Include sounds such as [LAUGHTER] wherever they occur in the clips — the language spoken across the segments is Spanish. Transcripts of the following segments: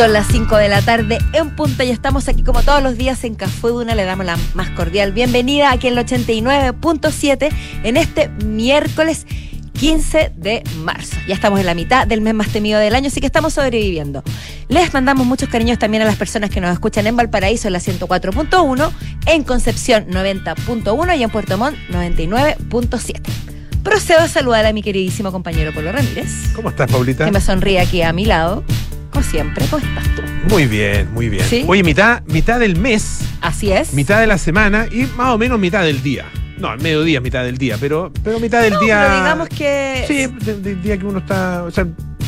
Son las 5 de la tarde en punta y estamos aquí como todos los días en Café Duna. Le damos la más cordial bienvenida aquí en el 89.7 en este miércoles 15 de marzo. Ya estamos en la mitad del mes más temido del año, así que estamos sobreviviendo. Les mandamos muchos cariños también a las personas que nos escuchan en Valparaíso en la 104.1, en Concepción 90.1 y en Puerto Montt 99.7. Procedo a saludar a mi queridísimo compañero Polo Ramírez. ¿Cómo estás, Paulita? Que me sonríe aquí a mi lado. Como siempre, ¿cómo estás tú? Muy bien, muy bien. ¿Sí? Oye, mitad, mitad del mes, Así es. mitad de la semana y más o menos mitad del día. No, al mediodía, mitad del día, pero, pero mitad del No, día. pero digamos que. Sí, del, del día que uno está. O sea,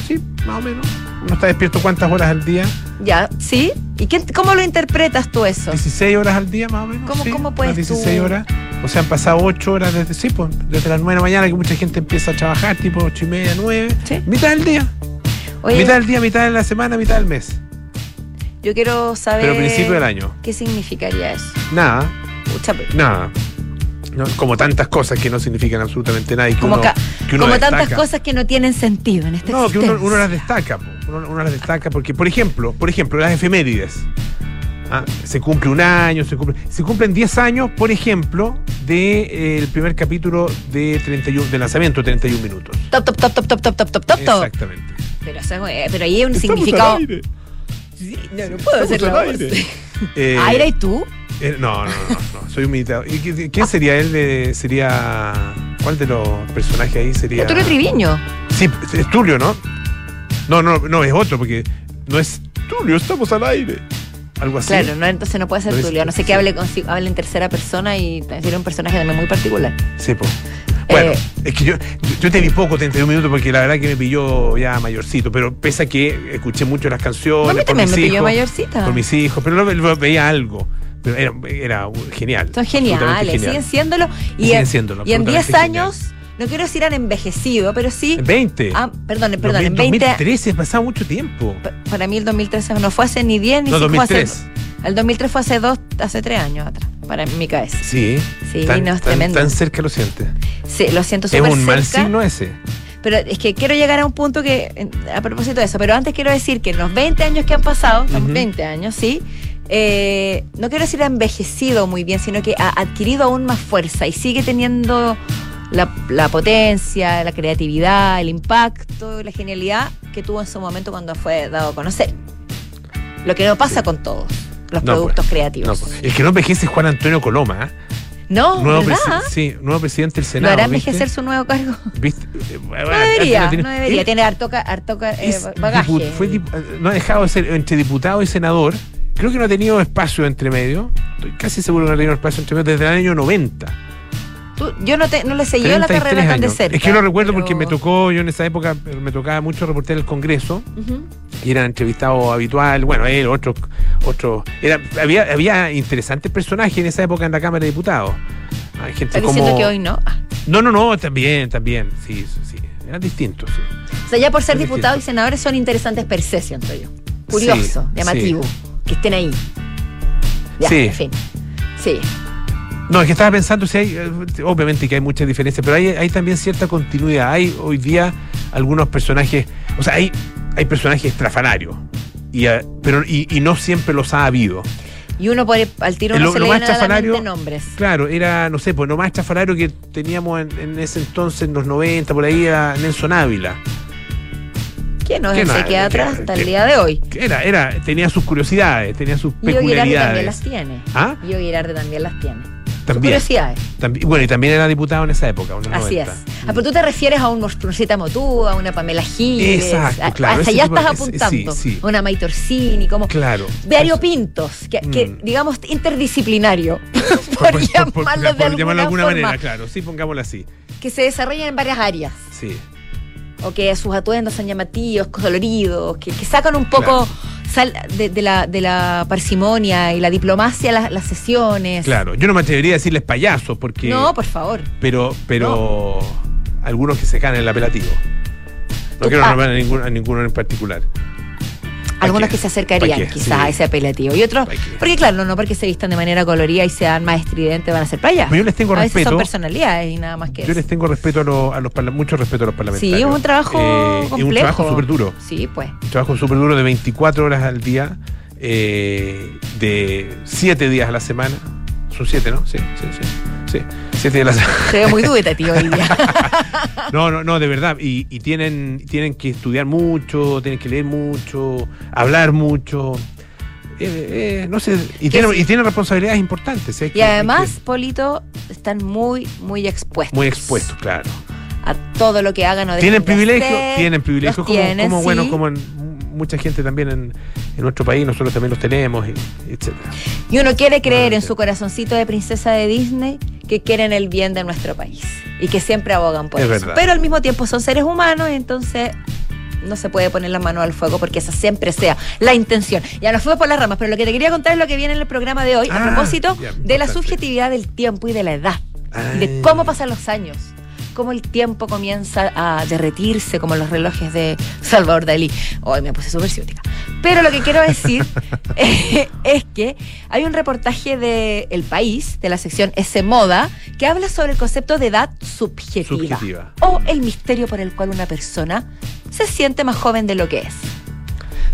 sí, más o menos. Uno está despierto cuántas horas al día? Ya, ¿sí? ¿Y qué, cómo lo interpretas tú eso? 16 horas al día, más o menos. ¿Cómo- sí, cómo puedes unas tú? 16 horas. O sea, han pasado 8 horas desde, sí, pues, desde las 9 de la mañana que mucha gente empieza a trabajar, tipo 8 y media, 9. Sí. Mitad del día. Oye, mitad del día, mitad de la semana, mitad del mes. yo quiero saber. Pero principio del año. ¿Qué significaría eso? Nada. Pucha, Nada. No, como tantas cosas que no significan absolutamente nada y que como, uno, ca- que uno como tantas cosas que no tienen sentido en este No, que uno, uno las destaca, uno, uno las destaca porque, por ejemplo, por ejemplo, las efemérides. Ah, se cumple un año, se cumple, se cumplen 10 años, por ejemplo, del primer capítulo de 31, de lanzamiento 31 minutos. Top, top, top, top, top, top, top, top, top. Exactamente. Pero, eso, pero ahí hay un Estamos significado. al aire. Sí, no, no puedo Estamos hacer al la voz. aire. [LAUGHS] Eh, ¿Aire y tú? eh, no, no, no, no, soy un militado. ¿Y qué- quién sería él? de- sería. ¿Cuál de los personajes ahí sería? Arturo Triviño. Sí, es Tulio, ¿no? No, no, no, es otro, porque no es Tulio, estamos al aire. Algo así. Claro, no, entonces no puede ser No es- Tulio. A No sé que sí. hable, con, hable en tercera persona y tiene un personaje también muy particular. Sí, po. Bueno, Eh, es que yo, yo, te vi poco 31 minutos porque la verdad que me pilló ya mayorcito, pero pese a que escuché mucho las canciones. A mí por también mis me pilló hijos, mayorcita. Por mis hijos, pero no, no veía algo. Pero era, era genial. Son geniales, genial. siguen siéndolo. Y, Siguen en- siéndolo, y en 10 absolutamente años, no quiero decir han envejecido, pero sí. En 20. Ah, perdón, perdón, en 2000, 20. 2013, ha pasado mucho tiempo. pa- Para mí el 2013 no fue hace ni 10 ni No, cinco, fue 2003. hace. El 2003 fue hace dos, hace tres años atrás, para mi cabeza. Sí. Sí, tan, no, es tan- tremendo. tan cerca lo sientes. Sí, lo siento Es súper un mal signo ese. Pero es que quiero llegar a un punto que, a propósito de eso, pero antes quiero decir que en los 20 años que han pasado, son Ujú. 20 años, sí, eh, no quiero decir ha envejecido muy bien, sino que ha adquirido aún más fuerza y sigue teniendo la, la potencia, la creatividad, el impacto, la genialidad que tuvo en su momento cuando fue dado a conocer. Lo que no pasa con todos los No, productos pues, creativos. No, pues, el que no envejece es Juan Antonio Coloma. ¿eh? No, nuevo, sí, nuevo presidente del ¿Lo Senado. hará ¿viste? envejecer su nuevo cargo? ¿Viste? Eh, bueno, No debería, tiene- no debería. Tiene harto, harto eh, bagaje. dipu- fue dip- no ha dejado de ser entre diputado y senador. Creo que no ha tenido espacio entre medio. Estoy casi seguro que no ha tenido espacio entre medio desde el año 90. Tú- yo no, te, no le seguí la 33 carrera tan de cerca. Es que yo lo recuerdo pero- porque me tocó, yo en esa época eh, me tocaba mucho reportear el Congreso y era entrevistado habitual, bueno, él, otro, otro, era, había, había interesantes personajes en esa época en la Cámara de Diputados. Hay gente ¿Estás como... diciendo que hoy no? No, no, no, también, también, sí, sí, sí. Eran distintos, sí. O sea, ya por ser diputados y senadores son interesantes per se, siento yo. Curioso, Sí, llamativo, que estén ahí. Ya, Sí. en fin. Sí. No, es que estaba pensando, si hay, eh, obviamente que hay muchas diferencias, pero hay, hay también cierta continuidad. Hay hoy día algunos personajes, o sea, hay, hay personajes estrafalarios, y, eh, pero, y, y no siempre los ha habido. Y uno por al tiro Lo- no se lo le más a chafalario- nombres. Claro, era, no sé, pues lo más que teníamos en, en ese entonces, en los 90, por ahí, era Nelson Ávila. Que no Que se no, queda que- atrás hasta el día de hoy. Era, era, tenía sus curiosidades, tenía sus Y Yogi Girardi también peculiaridades. las tiene. ¿Ah? Y Yogi Girardi también las tiene. También, curiosidades. también. Bueno, y también era diputado en esa época, unos Así 90. es. Ah, pero tú te refieres a un Rosita Motú, a una Pamela Giles. Exacto, a- claro, Hasta allá estás apuntando. sí, sí. Una May Torsini, como. Claro. Diario Eso. Pintos, que, que, Mm. digamos interdisciplinario, [LAUGHS] por, [LAUGHS] Por- por- por- llamarlo por- de llamarlo de alguna forma, manera, claro. Sí, pongámoslo así. que se desarrollan en varias áreas, Sí. o que sus atuendos son llamativos, coloridos, que, que sacan un poco sal- de, de la, de la parsimonia y la diplomacia las, las sesiones. Claro. Yo no me atrevería a decirles payasos porque. No, por favor. Pero, pero algunos que se caen en el apelativo. No quiero ah. nombrar a ninguno, a ninguno en particular. Algunos que se acercarían quizás Sí. a ese apelativo. Y otros, porque claro, no, no porque se vistan de manera colorida y sean más estridentes van a ser. Pero yo les tengo a veces respeto. son personalidades y nada más que Yo eso. les tengo respeto a, los- a los mucho respeto a los parlamentarios. Sí, es un trabajo Eh, complejo. Es un trabajo súper duro. Sí, pues. Un trabajo súper duro de 24 horas al día, eh, de 7 días a la semana. Son 7, ¿no? Sí, sí, sí. Sí, 7 días a la. Se ve muy dubitativo hoy día. [LAUGHS] No, no, no, de verdad. Y, y tienen, tienen que estudiar mucho, tienen que leer mucho, hablar mucho. Eh, eh, no sé, y tienen, y tienen responsabilidades importantes. hay Y que- además, que- Polito, están muy, muy expuestos. muy expuestos, claro. A todo lo que hagan o dejen Tienen de privilegios, hacer. tienen privilegios, como, tienen, como, bueno, como en mucha gente también en, en nuestro país, nosotros también los tenemos, y, etcétera. Y uno quiere creer en su corazoncito de princesa de Disney que quieren el bien de nuestro país y que siempre abogan por Es eso. verdad. Pero al mismo tiempo son seres humanos, entonces no se puede poner la mano al fuego porque esa siempre sea la intención. Ya nos fuimos por las ramas, pero lo que te quería contar es lo que viene en el programa de hoy a Ah, propósito ya, de la subjetividad del tiempo y de la edad y de Ay. cómo pasan los años. Cómo el tiempo comienza a derretirse como los relojes de Salvador Dalí. Hoy me puse súper ciútica. Pero lo que quiero decir eh, [LAUGHS] [LAUGHS] es que hay un reportaje de El País, de la sección S Moda, que habla sobre el concepto de edad subjetiva. Subjetiva. O el misterio por el cual una persona se siente más joven de lo que es.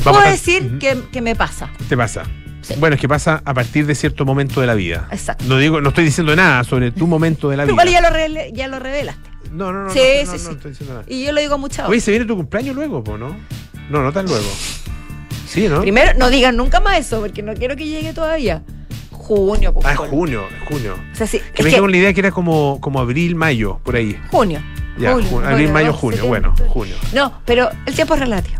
Vamos Puedo a- decir Ujú. que, que me pasa. ¿Qué pasa? Sí. Bueno, es que pasa a partir de cierto momento de la vida. Exacto. No digo, no estoy diciendo nada sobre tu momento de la [LAUGHS] vida. Igual ya lo, ya lo revelaste. No, no, no, Sí, no, no, sí, no sí. estoy diciendo nada. Y yo lo digo muchas Oye, se viene tu cumpleaños luego, po, ¿no? No, no tan luego. Sí, ¿no? Primero, no digan nunca más eso, porque no quiero que llegue todavía. Junio, pues. Ah, es junio, es junio. O sea, sí, Que es me que- quedó la idea que era como, como abril, mayo, por ahí. junio. Ya, Julio, abril, mayo, junio. Bueno, junio. No, pero el tiempo es relativo.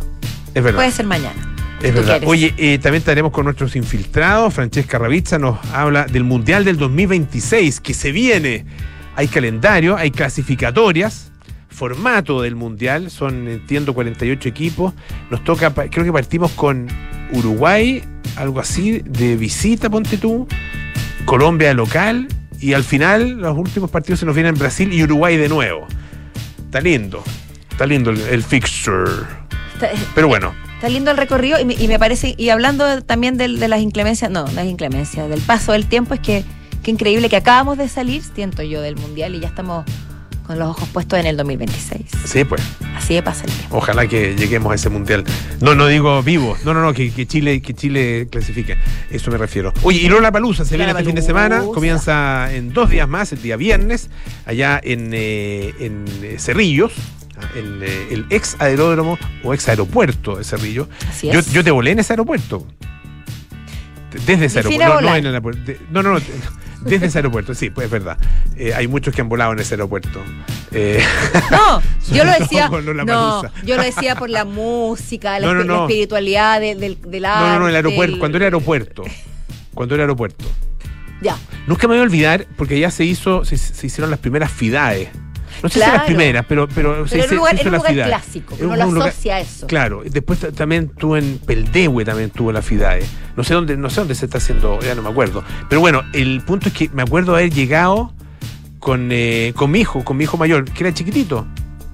Es verdad. Puede ser mañana. Es verdad. quieres. Oye, eh, también estaremos con nuestros infiltrados. Francesca Ravizza nos habla del Mundial del 2026 que se viene. Hay calendario, hay clasificatorias, formato del Mundial. Son, entiendo, 48 equipos. Nos toca, creo que partimos con Uruguay, algo así, de visita, ponte tú. Colombia de local. Y al final, los últimos partidos se nos vienen Brasil y Uruguay de nuevo. Está lindo. Está lindo el, el fixture. Está, Pero bueno, está lindo el recorrido y me, y me parece, y hablando también del- de, las inclemencias, no, las inclemencias, del paso del tiempo, es que, que increíble que acabamos de salir, siento yo, del Mundial y ya estamos con los ojos puestos en el 2026. sí, pues. Así de pasa el tiempo. Ojalá que lleguemos a ese mundial. No, no digo vivo. No, no, no, que, que Chile, que Chile clasifique. Eso me refiero. Oye, y Lola Palusa se viene este fin de semana. Comienza en dos días más, el día viernes, allá en, eh, en eh, Cerrillos, en eh, el ex aeródromo o ex aeropuerto de Cerrillos. Así Yo, es. yo te volé en ese aeropuerto. Desde ese aeropuerto. No, no, volar. en el aeropuerto. De- no, no, no. Desde ese aeropuerto, sí, pues es verdad. Eh, hay muchos que han volado en ese aeropuerto. Eh, No, [LAUGHS] yo lo decía. No, yo lo decía por la música, la, espiritualidad de- del, del arte. no, no, no, el aeropuerto. Cuando era aeropuerto. Cuando era aeropuerto. Ya. Nunca me voy a olvidar, porque ya se hizo, se, se hicieron las primeras FIDAE. No sé si Claro. las primeras, pero, pero, se, Pero en se- un lugar, se hizo en un la lugar FIDAE. clásico, que uno un lo asocia a eso. Claro, después ta- también tuvo en Peldehue también tuvo la FIDAE. No sé dónde, no sé dónde se está haciendo, ya no me acuerdo. Pero bueno, el punto es que me acuerdo haber llegado con, eh, con mi hijo, con mi hijo mayor, que era chiquitito.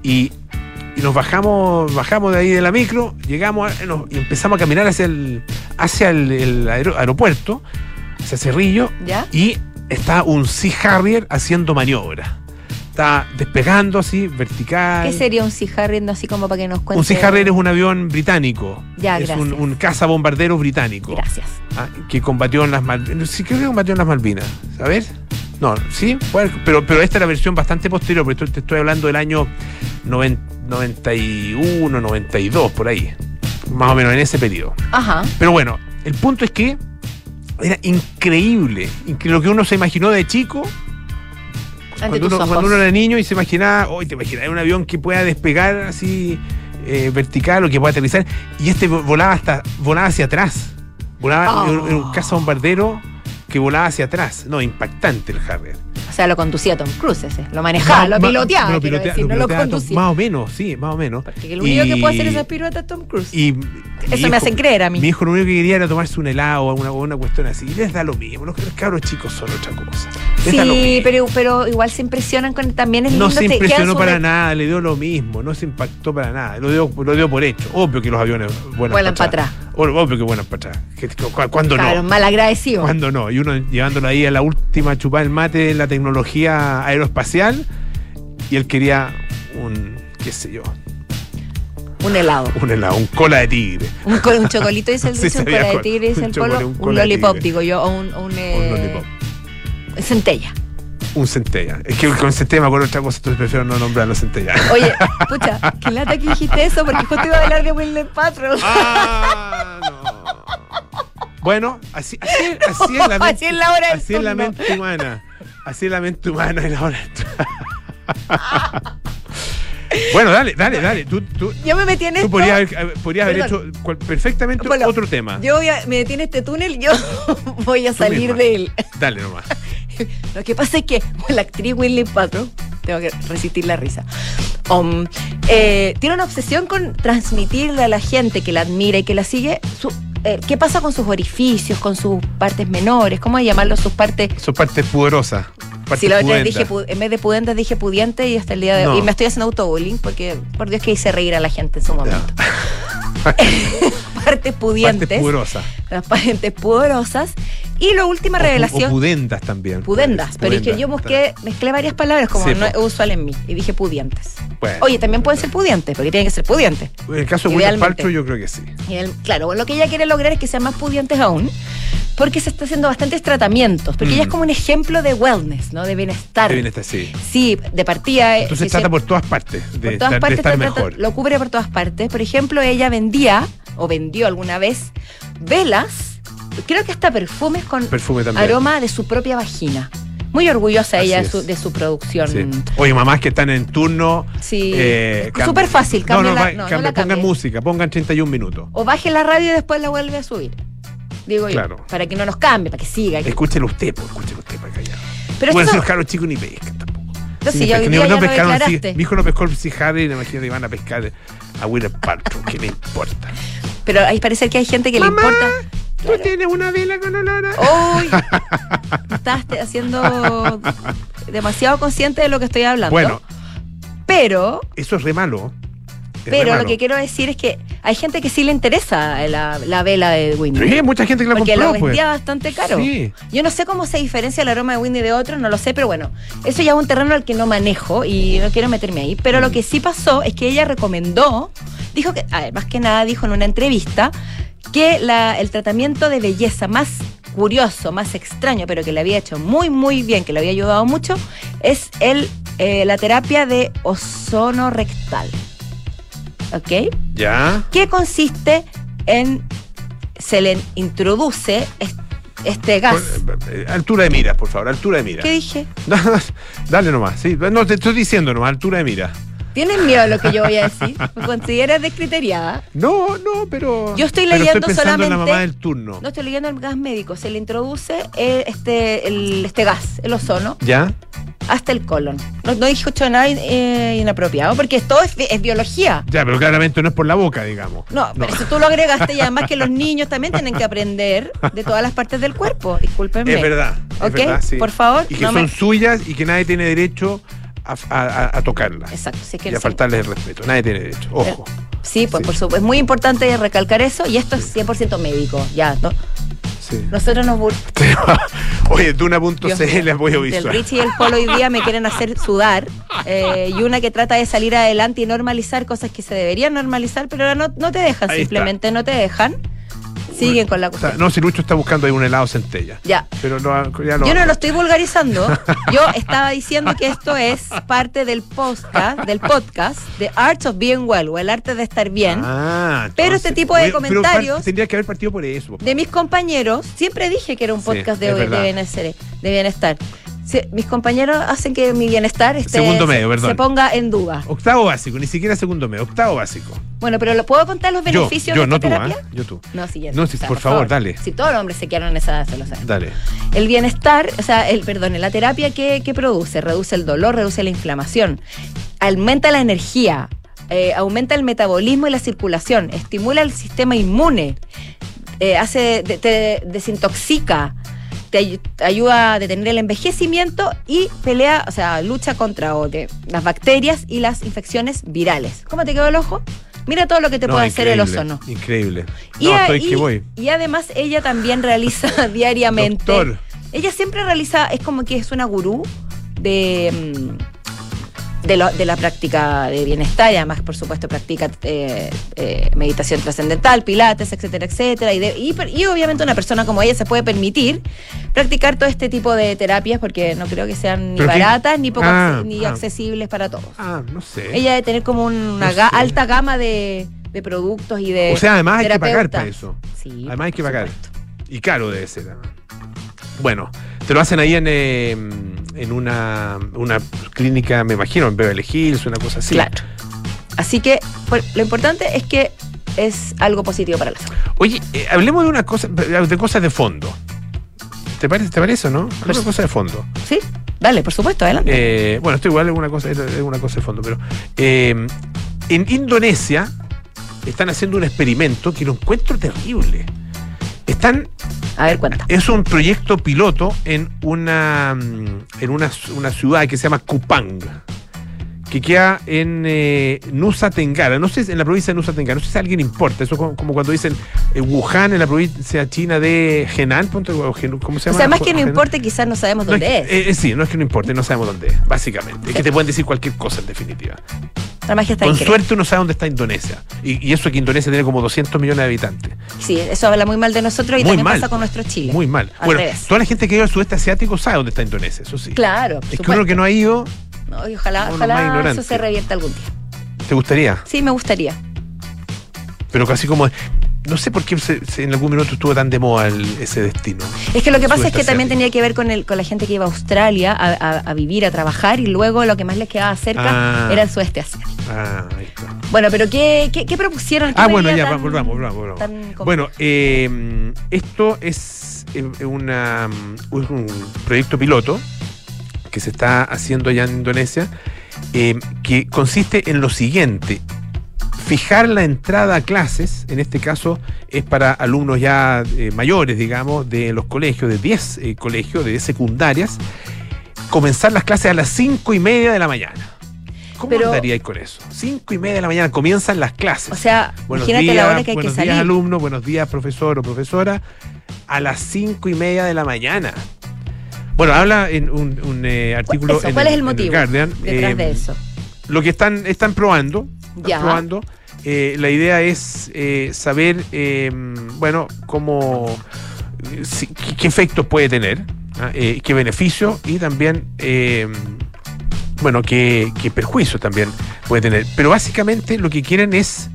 Y, y nos bajamos, bajamos de ahí de la micro, llegamos a- nos- y empezamos a caminar hacia el, hacia el, el aero- aeropuerto, hacia Cerrillo, ¿Ya? y está un Sea Harrier haciendo maniobra. Está despegando así, vertical. ¿Qué sería un Sea Harrier, no así como para que nos cuente? Un Sea Harrier es un avión británico. Ya, es un, un cazabombardero británico. Gracias. ah, que combatió en las Malvinas. Sí, creo que combatió en las Malvinas. A ver. No, sí, pero, pero esta es la versión bastante posterior, porque te estoy hablando del año noven- 91, 92, por ahí. Más o menos en ese periodo. Ajá. Pero bueno, el punto es que era increíble. incre- Lo que uno se imaginó de chico cuando uno, ojos. cuando uno era niño y se imaginaba, hoy te imaginas un avión que pueda despegar así eh, vertical o que pueda aterrizar. Y este vo- volaba hasta, volaba hacia atrás. Volaba Oh. en un- en un caza bombardero que volaba hacia atrás. No, impactante el Harrier. O sea, lo conducía Tom Cruise ese. Lo manejaba, lo Ma- piloteaba, lo quiero pilotea- decir, no lo pilotea Tom- conducía. Más o menos, sí, más o menos. Porque lo único que puede hacer esas piruetas es Tom Cruise. Y Eso me hacen creer a mí. Mi hijo lo único que quería era tomarse un helado o una, una cuestión así. Y les da lo mismo. Los, cabros chicos son otra cosa. Les da lo Sí, mismo. pero, pero igual se impresionan con también es lindo No se impresionó sobre- para nada, le dio lo mismo, no se impactó para nada, lo dio, lo dio por hecho. Obvio que los aviones vuelan, Vuelan para atrás. O- Obvio que bueno para atrás. ¿Cuándo Claro, no? mal agradecido. ¿Cuándo no? Y uno llevándolo ahí a la última chupada del mate de la tecnología aeroespacial y él quería un, qué sé yo, Un helado. un helado, un cola de tigre. Un, co- un chocolito dice el [LAUGHS] Sí, un cola de tigre dice el polo, un un, lollipop, digo yo, o un, un, eh, Un lollipop. centella. Un centella. Es que con centella me acuerdo otra cosa, entonces prefiero no nombrarlo centella. Oye, [LAUGHS] pucha, qué lata que dijiste eso porque justo iba a hablar de Winlet Patrol. Ah. Bueno, así, así, así es la [LAUGHS] mente, Así es la hora así es la mente humana. Así es la mente humana en la hora. [LAUGHS] bueno, dale, dale, dale. Tú, tú, Yo me metí en esto. tú podrías haber, eh, podrías haber Perdón. hecho perfectamente Bueno, otro tema. Yo voy a- me metí en este túnel, yo [LAUGHS] voy a Tú salir misma. de él. Dale nomás. Lo que pasa es que la actriz Winley Patrol, tengo que resistir la risa, um, eh, tiene una obsesión con transmitirle a la gente que la admira y que la sigue su- eh, qué pasa con sus orificios, con sus partes menores, cómo llamarlo, sus partes... Son partes pudorosas. Partes Si la otra vez dije, en vez de pudiente dije pudiente y hasta el día de hoy. No. Y me estoy haciendo autobullying porque, por Dios, que hice reír a la gente en su momento. [LAUGHS] [LAUGHS] partes pudientes, Partes pudorosas. las partes pudorosas. Y la última O revelación. O pudentas también. Pudendas, pero es que yo busqué, mezclé varias palabras como Sí, no es po. usual en mí y dije pudientes. Bueno. Oye, también pueden ser pudientes, porque tienen que ser pudientes. En el caso de William. Paltrow, yo creo que sí. El- claro, lo que ella quiere lograr es que sean más pudientes aún, porque se está haciendo bastantes tratamientos, porque Mm. ella es como un ejemplo de wellness, ¿no? De bienestar. De bienestar, sí. Sí, de partida. eh, Entonces se trata por todas partes de, por todas estar, de partes estar trata- mejor. lo cubre por todas partes. Por ejemplo, ella vendía, o vendió alguna vez, velas, creo que hasta perfumes con Perfume aroma de su propia vagina. Muy orgullosa Así ella de su, de su producción. Sí. Oye, mamás que están en turno. Sí. eh, súper fácil, No, no, la- no, no cambia, la pongan música, pongan 31 minutos. O baje la radio y después la vuelve a subir. Digo Claro. yo. Para que no nos cambie, para que siga. Escúchelo usted, pues, escúchelo usted para callar. Pero si no- los caros chicos ni pescan tampoco. Pescan, día ni- ya no pescaron, sí, mi hijo no pescó el Sea Harry, imagínate, iban a pescar a William Paltrow, que le importa. Pero ahí parece que hay gente que Mamá, le importa. ¿Tú tienes una vela con olor a- Uy, estás haciendo demasiado consciente de lo que estoy hablando. Bueno, pero, eso es re malo. Pero lo que quiero decir es que hay gente que sí le interesa la, la vela de Windy. Sí, mucha gente que la porque compró, lo pues. vendía bastante caro. Sí. Yo no sé cómo se diferencia el aroma de Windy de otros, no lo sé, pero bueno, eso ya es un terreno al que no manejo y no quiero meterme ahí. Pero lo que sí pasó es que ella recomendó, dijo que, a ver, más que nada dijo en una entrevista, que la- el tratamiento de belleza más curioso, más extraño, pero que le había hecho muy, muy bien, que le había ayudado mucho, es el, eh, la terapia de ozono rectal. ¿Ok? Ya. que consiste en se le introduce es- este gas. Eh, altura de mira, por favor, altura de mira. ¿Qué dije? [LAUGHS] Dale nomás, sí. No, te estoy diciendo nomás, altura de mira. ¿Tienes miedo a lo que yo voy a decir? [LAUGHS] ¿Me consideras descriteriada? No, no, pero. Yo estoy leyendo estoy pensando en la solamente- mamá del turno. No estoy leyendo el gas médico. Se le introduce eh, este, el- este gas, el ozono, ¿Ya? Hasta el colon. No, no dije nada eh, inapropiado, porque todo es, bi- es biología. Ya, pero claramente no es por la boca, digamos. No, pero si tú lo agregaste y además que los niños también tienen que aprender de todas las partes del cuerpo. Discúlpenme. Es verdad. es ¿Ok? verdad, sí. Por favor, Y que no son me- suyas y que nadie tiene derecho a, a- a- a tocarlas. Exacto. sí que Y a sí. faltarles el respeto. Nadie tiene derecho. Ojo. Sí, pues Sí. por supuesto. Es muy importante recalcar eso y esto es 100% médico. Ya, ¿no? Sí. Nosotros nos bur- [LAUGHS] Oye, Duna.cl apoyo El. Richie y el Polo hoy día me quieren hacer sudar. eh, y una que trata de salir adelante y normalizar cosas que se deberían normalizar, pero ahora no, no te dejan, Ahí está. simplemente no te dejan. Siguen con la O sea, cuestión. no, si Lucho está buscando ahí un helado centella. Ya. Pero lo- ya lo. Yo no lo estoy vulgarizando. [LAUGHS] Yo estaba diciendo que esto es parte del podcast, del podcast The Art of Being Well, o el arte de estar bien. Ah, Pero entonces- este tipo de pero comentarios- tendría que haber partido por eso. papá. de mis compañeros, siempre dije que era un Sí, podcast de, de bienestar. De bienestar. Sí, mis compañeros hacen que mi bienestar esté- Segundo se- medio, se ponga en duda. Octavo básico, ni siquiera segundo medio, octavo básico. Bueno, pero ¿lo puedo contar los Yo, beneficios yo, de no esta tú, terapia? ¿ah? Yo tú. No, sí, ya- No, o sea, por favor, dale. Si todos los hombres se quedaron en esa edad, se lo saben. Dale. El bienestar, o sea, el, perdón, la terapia que, que produce, reduce el dolor, reduce la inflamación, aumenta la energía, eh, aumenta el metabolismo y la circulación, estimula el sistema inmune, eh, hace, te desintoxica, te ay- te ayuda a detener el envejecimiento y pelea, o sea, lucha contra o de- las bacterias y las infecciones virales. ¿Cómo te quedó el ojo? Mira todo lo que te No, puede hacer el ozono. Increíble. Y, No, a- estoy y- que voy. y además ella también realiza [LAUGHS] diariamente. Doctor. Ella siempre realiza, es como que es una gurú de, mm, de, lo- de la práctica de bienestar y además, por supuesto, practica eh, eh, meditación trascendental, pilates, etcétera, etcétera. Y, de- y, per- y obviamente una persona como ella se puede permitir practicar todo este tipo de terapias porque no creo que sean ni baratas ni, poco Ah, ni ah. accesibles para todos. Ah, no sé. Ella debe tener como una No ga- sé. alta gama de, de productos y de. o sea, además hay que pagar para eso. Sí, Además hay que pagar. supuesto. Y caro debe ser. además. Bueno, te lo hacen ahí en, eh, en una, una clínica, me imagino, en Beverly Hills, una cosa así. Claro. Así que lo importante es que es algo positivo para la salud. Oye, eh, hablemos de una cosa, de cosas de fondo. ¿Te parece, te parece o no? Una cosa de fondo. ¿Sí? Dale, por supuesto, adelante. Eh, bueno, esto igual es una cosa, es una cosa de fondo, pero eh, en Indonesia están haciendo un experimento que lo encuentro terrible. Están A ver, cuenta. Es un proyecto piloto en una mm, en una, una ciudad que se llama Kupang, que queda en eh, Nusa Tenggara. No sé, si- en la provincia de Nusa Tenggara. No sé si a alguien importa. Eso como, como cuando dicen eh, Wuhan en la provincia china de Henan. o Gen- ¿Cómo se O llama? sea, más que no importe, quizás no sabemos No dónde es eh, eh, sí, no es que no importe, no sabemos dónde es, básicamente. Es que te pueden decir cualquier cosa en definitiva. La magia está Con increíble. suerte uno sabe dónde está Indonesia. Y, y eso que Indonesia tiene como 200 millones de habitantes. Sí, eso habla muy mal de nosotros y Muy también mal. pasa con nuestro Chile. Muy mal. Al bueno, revés. toda la gente que vive al sudeste asiático sabe dónde está Indonesia, eso sí. Claro, Es que supuesto. uno que no ha ido, No, y ojalá, ojalá eso se revierta algún día. ¿te gustaría? Sí, me gustaría. Pero casi como. No sé por qué se- se- en algún minuto estuvo tan de moda el- ese destino. Es que lo que pasa es que también tenía que ver con, el, con la gente que iba a Australia a, a- a vivir, a trabajar y luego lo que más les quedaba cerca Ah. era el sudeste asiático. Ah, ahí está. Bueno, pero ¿qué, qué, qué propusieron? ¿Qué Ah, bueno, ya, tan- volvamos, volvamos. volvamos. tan? Bueno, eh, esto es eh, una, un un proyecto piloto que se está haciendo allá en Indonesia, eh, que consiste en lo siguiente. Fijar la entrada a clases, en este caso es para alumnos ya eh, mayores, digamos, de los colegios, de 10 eh, colegios, de 10 secundarias, comenzar las clases a las 5 y media de la mañana. ¿Cómo Pero- con eso? 5 y media de la mañana comienzan las clases. O sea, Buenos imagínate días, la hora que hay que buenos salir. días, alumno, buenos días, profesor o profesora, a las cinco y media de la mañana. Bueno, habla en un, un, eh, artículo. Eso, en ¿Cuál es el motivo Guardian, detrás eh, de eso? Lo que están, están probando. están Ya. probando. Eh, la idea es eh, saber, eh, bueno, cómo. si- qué, qué efectos puede tener, ¿ah? Eh, qué beneficio y también. Bueno, qué, qué perjuicio también puede tener. Pero básicamente lo que quieren es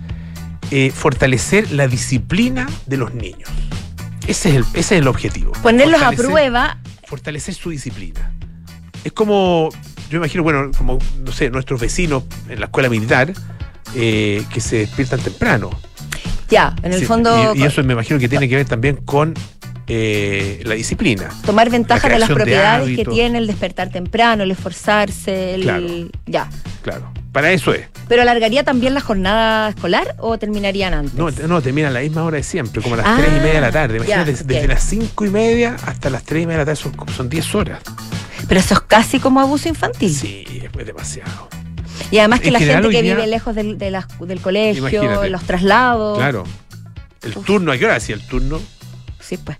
eh, fortalecer la disciplina de los niños. Ese es el, ese es el objetivo. Ponerlos a prueba. Fortalecer su disciplina. Es como, yo imagino, bueno, como, no sé, nuestros vecinos en la escuela militar eh, que se despiertan temprano. Ya, en el Sí, fondo, Y, y eso me imagino que tiene que ver también con eh, la disciplina. tomar ventaja la de las de propiedades que tiene el despertar temprano, el esforzarse, el. Claro. Ya. Claro. Para eso es. ¿Pero alargaría también la jornada escolar o terminarían antes? No, no, termina a la misma hora de siempre, como a las Ah, 3 y media de la tarde. Imagínate, desde las 5 y media hasta las 3 y media de la tarde son, son 10 horas. Pero eso es casi como abuso infantil. Sí, es demasiado. Y además que En la general, gente que vive lejos del, de del colegio, Imagínate. los traslados. Claro. El turno, ¿a qué hora hacía el turno? Sí, pues.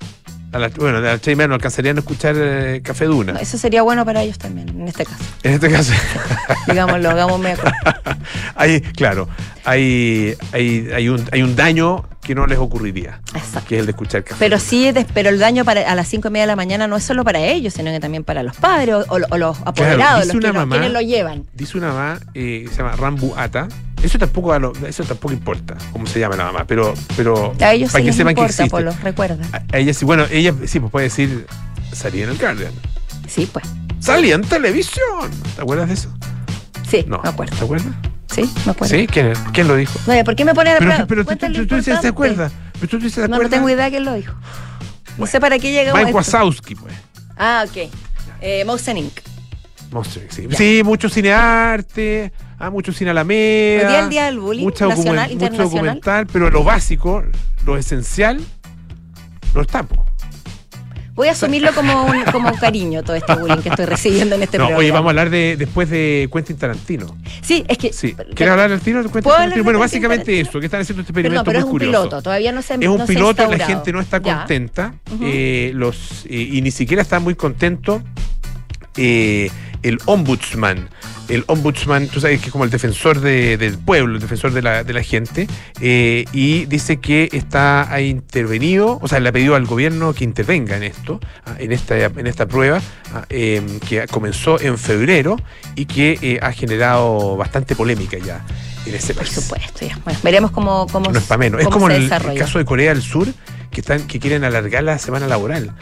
A las, bueno, a las 3 y media no alcanzarían a escuchar eh, Café Duna. No, eso sería bueno para ellos también, en este caso. En este caso, [LAUGHS] Digámoslo, hagamos media [LAUGHS] hay, claro, hay, hay, hay, un, hay un daño que no les ocurriría, Exacto. que es el de escuchar Café Pero sí, pero el daño para, a las cinco y media de la mañana no es solo para ellos, sino que también para los padres o, o- o los apoderados, dice los que una mamá- quienes lo llevan. Dice una mamá eh, que se llama Rambu Ata. Eso tampoco, a lo- eso tampoco importa cómo se llama la mamá, pero, pero A ellos para sí que les sepan que importa, existe. Polo, recuerda. A- ella sí, bueno, ella sí, pues puede decir, salí en el Guardian. Sí, pues. Salí en televisión. ¿Te acuerdas de eso? Sí, No. me acuerdo. ¿Te acuerdas? Sí, me acuerdo. ¿Sí? ¿Quién, ¿Quién lo dijo? No, ¿por qué me pones a Pero, pero tú, tú- tú dices, ¿te acuerdas? Pero tú dices, ¿te No, no acuerdas? tengo idea quién lo dijo. No Bueno. sé para qué llegamos a Mike esto. Wazowski, pues. Ah, ok. Eh, Motion Inc. Monster, sí. Ya. Sí, mucho cine arte, ah, mucho cine Alameda. Hoy día el día del bullying, mucha nacional, documen- mucho documental, pero lo básico, lo esencial, no está. po. Voy a asumirlo como un, [LAUGHS] como un cariño todo este bullying que estoy recibiendo en este No, programa. oye, vamos a hablar de después de Quentin Tarantino. Sí, es que. Sí. ¿Quieres hablar del tiro de Quentin ¿Puedo hablar Tarantino? Bueno, básicamente Tarantino? eso, que están haciendo este Pero experimento no, pero es muy un curioso. piloto, todavía no se Es no un piloto, la gente no está contenta eh, los, eh, y ni siquiera está muy contento eh, el ombudsman. El ombudsman, tú sabes que es como el defensor de- del pueblo, el defensor de la, de la gente, eh, y dice que está ha intervenido, o sea, le ha pedido al gobierno que intervenga en esto, ah, en esta, en esta prueba, ah, eh, que comenzó en febrero y que eh, ha generado bastante polémica ya en ese Por país. supuesto, ya. Bueno, veremos cómo, cómo, No es para menos. Es como el, el caso de Corea del Sur, que están que quieren alargar la semana laboral.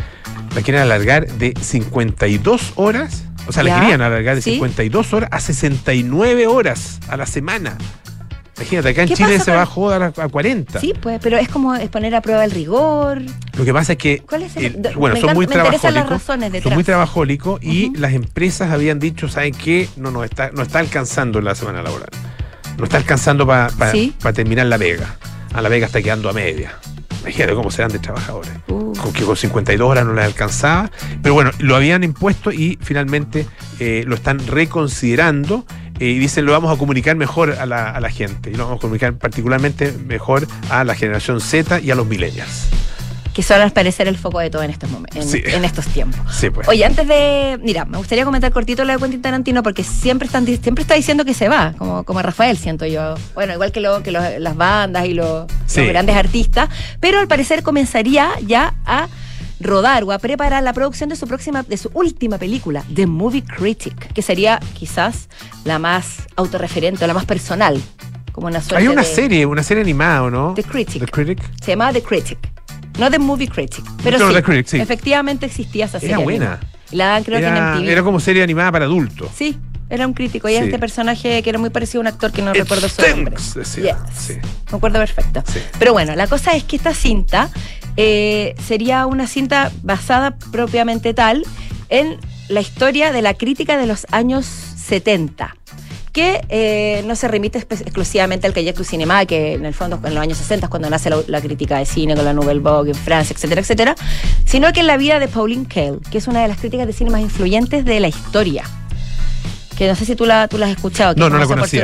La quieren alargar de 52 horas, o sea, la Ya, querían alargar de sí. 52 horas a 69 horas a la semana. Imagínate, acá en ¿Qué Chile se con- bajó a, la- a 40. Sí, pues, pero es como es poner a prueba el rigor. Lo que pasa es que, ¿Cuál es el- eh, bueno, me son encanta- muy me interesan las trabajólicos. Son muy trabajólicos y las empresas habían dicho, ¿saben qué? No, no está, no está alcanzando la semana laboral. No está alcanzando para Sí. terminar la vega. A la vega está quedando a media. Imagínate cómo serán de trabajadores. Uh. Con que con 52 horas no les alcanzaba. Pero bueno, lo habían impuesto y finalmente eh, lo están reconsiderando. eh, y dicen lo vamos a comunicar mejor a la, a la gente. Y lo vamos a comunicar particularmente mejor a la generación Z y a los millennials. Que son al parecer el foco de todo en estos momentos, en, Sí. en estos tiempos. Sí, pues. Oye, antes de. Mira, me gustaría comentar cortito lo de Quentin Tarantino porque siempre están siempre está diciendo que se va, como, como Rafael, siento yo. Bueno, igual que, lo, que los- las bandas y los, Sí. los grandes artistas, pero al parecer comenzaría ya a rodar o a preparar la producción de su próxima, de su última película, The Movie Critic, que sería quizás la más autorreferente o la más personal. Como una Hay una de- serie, una serie animada, ¿o no? The Critic. The Critic. Se llamaba The Critic. No The Movie Critic. Pero No, sí, Critic, sí. efectivamente existía esa serie. Era buena. animada. La dan creo que en Era, MTV. era como serie animada para adultos. Sí, era un crítico. Y Sí. este personaje que era muy parecido a un actor que no It recuerdo su nombre. decía. Yes. Sí. Me acuerdo perfecto. Sí. Pero bueno, la cosa es que esta cinta eh, sería una cinta basada propiamente tal en la historia de la crítica de los años 70 que eh, no se remite exclusivamente al du Cinema, que en el fondo en los años 60 es cuando nace la, la crítica de cine con la Nouvelle Vogue en Francia, etcétera, etcétera, sino que en la vida de Pauline Kael, que es una de las críticas de cine más influyentes de la historia. Que no sé si tú la, tú la has escuchado, que No, es no la famosa por su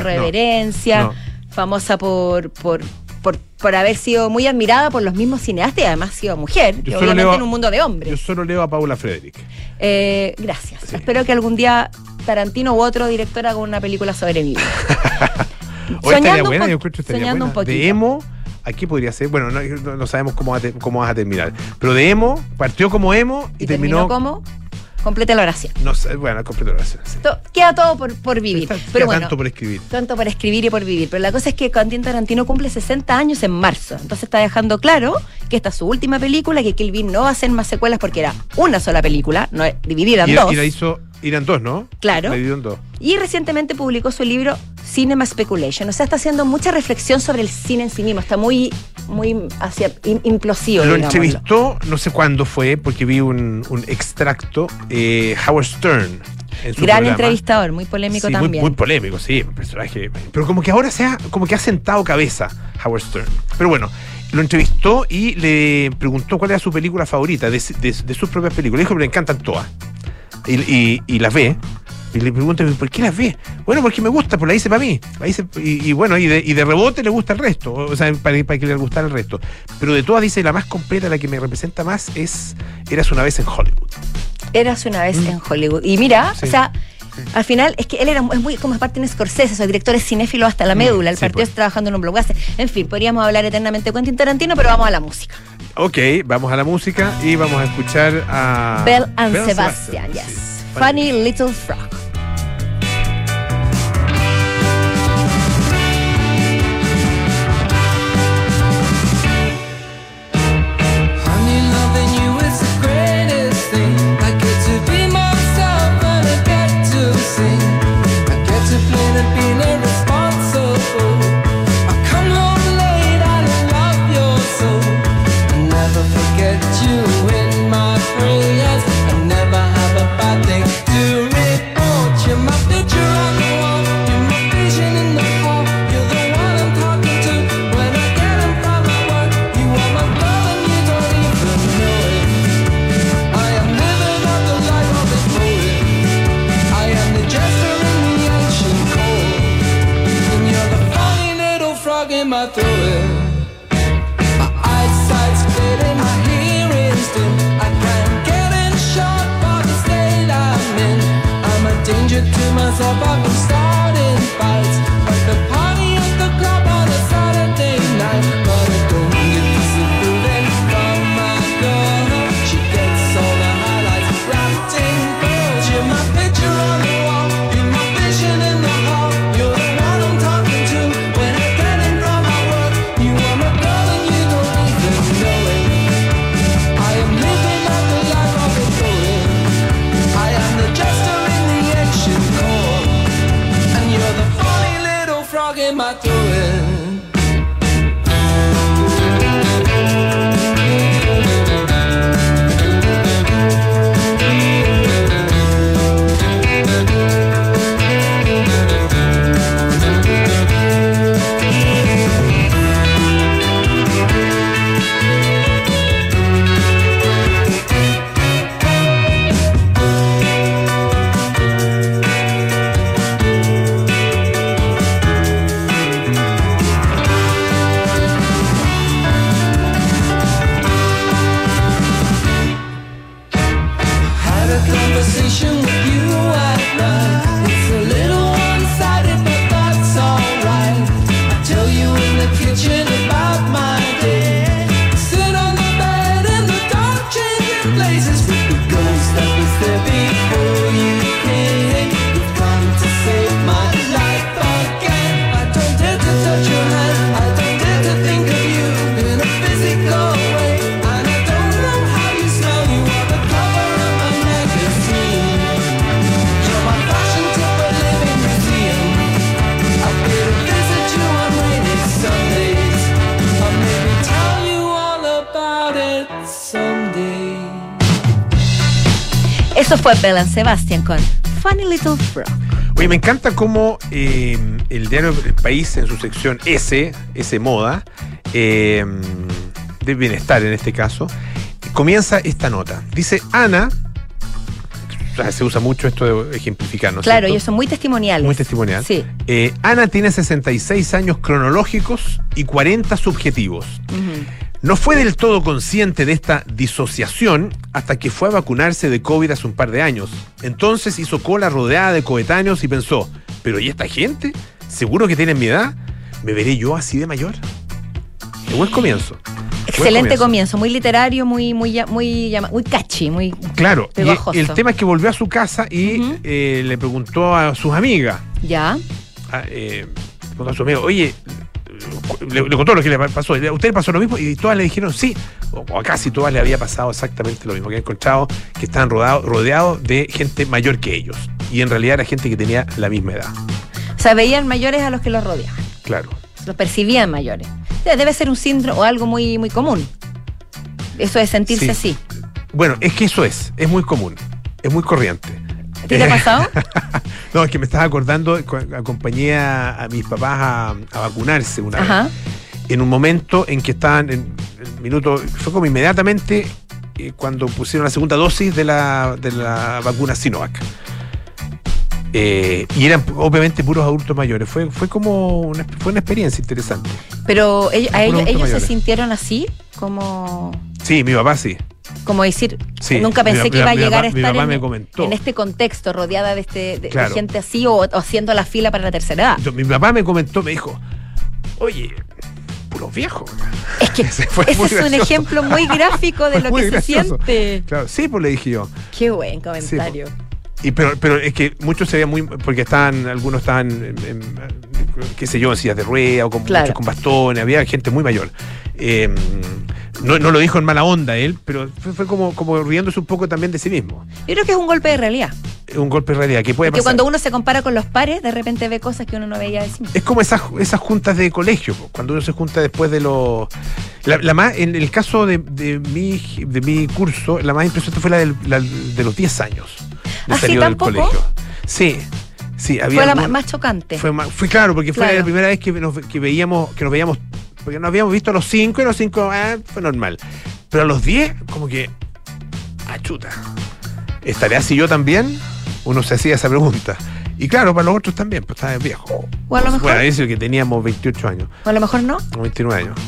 no. No. famosa por, por, por, por haber sido muy admirada por los mismos cineastas y además sido mujer, Yo que solo obviamente leo en un mundo de hombres. Yo solo leo a Paula Frederick. Eh, gracias. Sí. Espero que algún día Tarantino u otro director haga una película sobre mí. [LAUGHS] Soñando un buena, yo encuentro estaría soñando buena. un poquito. De emo, aquí podría ser, bueno, no, sabemos cómo, va a cómo vas a terminar. Pero de emo, partió como emo y, Y terminó terminó. como completa la oración. No sé, bueno, completo oración. Sí. To- queda todo por, por vivir. Está- Pero bueno, tanto por escribir. tanto por escribir y por vivir. Pero la cosa es que Quentin Tarantino cumple 60 años en marzo. Entonces está dejando claro que esta es su última película, que Kill Bill no va a hacer más secuelas porque era una sola película, no es dividida en Y, dos. y la hizo, eran dos, ¿no? Claro. Dos. Y recientemente publicó su libro Cinema Speculation. O sea, está haciendo mucha reflexión sobre el cine en sí mismo. Está muy, muy hacia im- implosivo. Lo digámoslo. entrevistó, no sé cuándo fue, porque vi un, un extracto, eh, Howard Stern. En su Gran programa. entrevistador, muy polémico Sí, muy- también. Muy, polémico, sí, personaje. Pero como que ahora se ha, como que ha sentado cabeza Howard Stern. Pero bueno, lo entrevistó y le preguntó cuál era su película favorita de, de- de sus propias películas. Le dijo que le encantan todas. Y, y- y las ve. Y le pregunta, ¿por qué las ve? Bueno, porque me gusta, pues la hice para mí. La hice, y, y bueno, y de, y de rebote le gusta el resto. O sea, para, para que le gustara el resto. Pero de todas dice, la más completa, la que me representa más es Eras una vez en Hollywood. Eras una vez en Hollywood. Y mira, Mm. Sí. o sea, al final es que él era es muy como Martin Scorsese, esos directores cinéfilos hasta la médula. El sí, partido pues. trabajando en un blockbuster. En fin, podríamos hablar eternamente de Quentin Tarantino, pero vamos a la música. Ok, vamos a la música y vamos a escuchar a Bell and Belle Sebastian, yes. Funny Little Frog. Eso fue Bell Sebastian con Funny Little Frog. Oye, me encanta cómo eh, el diario El País, en su sección S, S Moda, eh, de bienestar en este caso, comienza esta nota. Dice Ana, o sea, se usa mucho esto de ejemplificar, ¿no Claro, cierto? ellos son muy testimoniales. Muy testimonial. Sí. Eh, Ana tiene 66 años cronológicos y 40 subjetivos. Ujú. No fue del todo consciente de esta disociación hasta que fue a vacunarse de COVID hace un par de años. Entonces hizo cola rodeada de coetáneos y pensó, ¿pero y esta gente? ¿Seguro que tienen mi edad? ¿Me veré yo así de mayor? Qué buen comienzo. Excelente comienzo. muy literario, muy, muy, muy, muy catchy, muy Claro, y el tema es que volvió a su casa y eh, le preguntó a sus amigas, ya. a, eh, preguntó a su amigo, oye, le, le contó lo que le pasó. ¿A usted le pasó lo mismo? Y todas le dijeron sí. O, o casi todas le había pasado exactamente lo mismo. Que habían encontrado que estaban rodeados rodeados de gente mayor que ellos. Y en realidad era gente que tenía la misma edad. O sea, veían mayores a los que los rodeaban. Claro. Los percibían mayores. O sea, debe ser un síndrome o algo muy, muy común. Eso de sentirse Sí. así. Bueno, es que eso es. Es muy común. Es muy corriente. ¿A ti te ha pasado? [LAUGHS] No, es que me estaba acordando, acompañé a, a mis papás a, a vacunarse una vez. Ajá. en un momento en que estaban en el minuto, fue como inmediatamente eh, cuando pusieron la segunda dosis de la, de la vacuna Sinovac. Eh, y eran obviamente puros adultos mayores. Fue, fue como una, fue una experiencia interesante. Pero ellos, a ellos, ellos se sintieron así, como, Sí, mi papá sí. Como decir, Sí, nunca mi- pensé que iba a llegar a estar en, este contexto, rodeada de, este, de- gente así o, o haciendo la fila para la tercera edad. Mi papá me comentó, me dijo, oye, puros viejos. Es que [LAUGHS] Ese fue ese muy es un ejemplo muy gráfico de lo que se siente. Claro, sí, pues le dije yo. Qué buen comentario. Y pero, pero es que muchos se veían muy. Porque estaban, algunos estaban, en- en, qué sé yo, en sillas de rueda o con, Claro. muchos con bastones, había gente muy mayor. Eh, no, no lo dijo en mala onda él, pero fue, fue como, como riéndose un poco también de sí mismo. Yo creo que es un golpe de realidad. Es un golpe de realidad que puede Porque pasar. cuando uno se compara con los pares, de repente ve cosas que uno no veía de sí mismo. Es como esas, esas juntas de colegio, cuando uno se junta después de los... La, la más, en el caso de, de, mi, de mi curso, la más impresionante fue la, del- la de los 10 años de ¿Ah, sí, salido del colegio. Sí, sí, había... Fue la ma- más chocante. Fue, fue claro, porque fue la primera vez que, nos, que veíamos, que nos veíamos, porque nos habíamos visto a los 5 y los 5 fue normal. Pero a los 10, como que, ah, chuta, ¿estaré así yo también? Uno se hacía esa pregunta. Y claro, para los otros también, pues estaba viejo. O a lo mejor- Bueno, es el que teníamos 28 años, O a lo mejor no. o 29 años.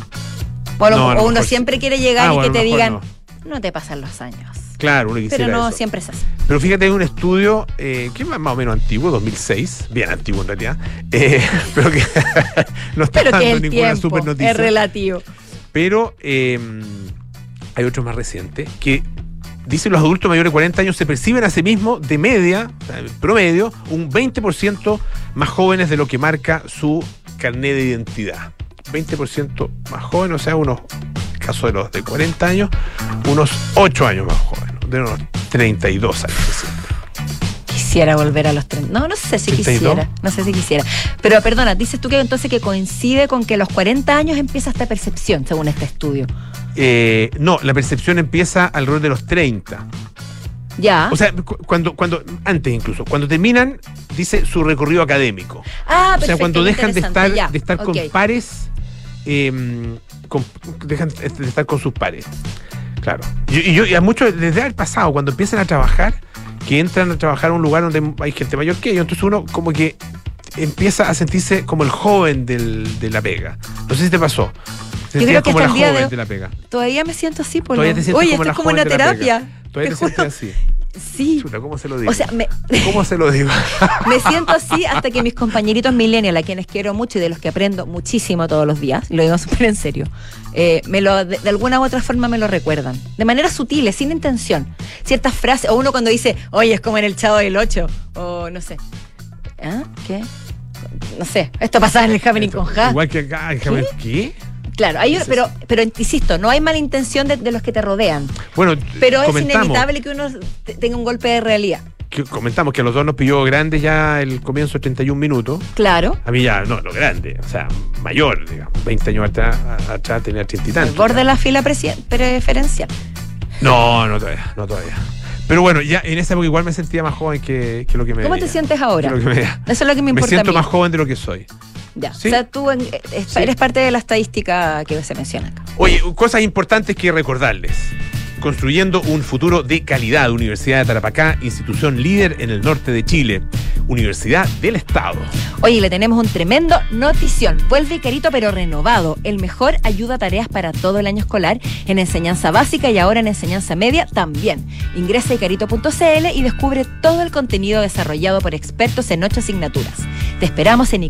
O, lo- No, uno siempre quiere llegar Ah, y que te digan, no. te pasan los años. Claro, uno quisiera Pero no eso. siempre es así. Pero fíjate, hay un estudio eh, que es más o menos antiguo, 2006, bien antiguo en realidad, [LAUGHS] eh, pero que [LAUGHS] no está Pero que dando el ninguna tiempo super noticia. es relativo. Pero eh, hay otro más reciente que dice los adultos mayores de 40 años se perciben a sí mismos de media, en promedio, un 20% más jóvenes de lo que marca su carnet de identidad. 20% más jóvenes, o sea, unos, en el caso de los de 40 años, unos 8 años más jóvenes, de unos 32 años. Quisiera volver a los 30. No, no sé si 32. quisiera. No sé si quisiera. Pero perdona, dices tú que entonces que coincide con que a los 40 años empieza esta percepción, según este estudio. Eh, no, la percepción empieza alrededor de los 30. Ya. O sea, cu- cuando, cuando, antes incluso, cuando terminan, dice su recorrido académico. ah, o sea, perfecto, cuando dejan de estar, ya, de estar con pares, eh, con- dejan de estar con sus pares. Claro. Y, y yo, y a muchos, desde el pasado, cuando empiezan a trabajar, que entran a trabajar a un lugar donde hay gente mayor que ellos, entonces uno como que empieza a sentirse como el joven del- de la pega. No sé si te pasó. Yo creo que como la joven de- de la pega. Todavía me siento así, por Todavía lo- te sientes Oye, como esto es como una terapia. Todavía te Te juro. sientes así. Sí. Chuta, ¿cómo se lo digo? O sea, me, [LAUGHS] ¿Cómo se lo digo? [LAUGHS] me siento así hasta que mis compañeritos millennials, a quienes quiero mucho y de los que aprendo muchísimo todos los días, lo digo súper en serio, eh, me lo, de, de alguna u otra forma me lo recuerdan. De manera sutil, sin intención. Ciertas frases, o uno cuando dice, oye, es como en el Chavo del 8, o no sé. ¿Ah? ¿Qué? No sé, esto pasaba en el Happening con Ja. Igual que acá, déjame ver, ¿qué? Claro, hay, pero, pero insisto, no hay mala intención de, de los que te rodean. Bueno, Pero es inevitable que uno te- tenga un golpe de realidad. que comentamos que a los dos nos pilló grandes ya el comienzo de 31 minutos. Claro. A mí ya, no, lo grande, o sea, mayor, digamos. 20 años atrás, atrás tenía 30 y tantos. borde de la fila preferencial. No, no todavía, no todavía. Pero bueno, ya en esa época igual me sentía más joven que, que lo que me ¿Cómo te sientes ahora? Que lo que me, Eso es lo que me me importa siento a mí. más joven de lo que soy. Ya. Sí. O sea, tú en- Sí. eres parte de la estadística que se menciona acá. Oye, cosas importantes que recordarles. Construyendo un futuro de calidad. Universidad de Tarapacá, institución líder en el norte de Chile. Universidad del Estado. Oye, le tenemos un tremendo notición. Vuelve Icarito pero renovado. El mejor ayuda a tareas para todo el año escolar en enseñanza básica y ahora en enseñanza media también. Ingresa a icarito.cl y descubre todo el contenido desarrollado por expertos en ocho asignaturas. Te esperamos en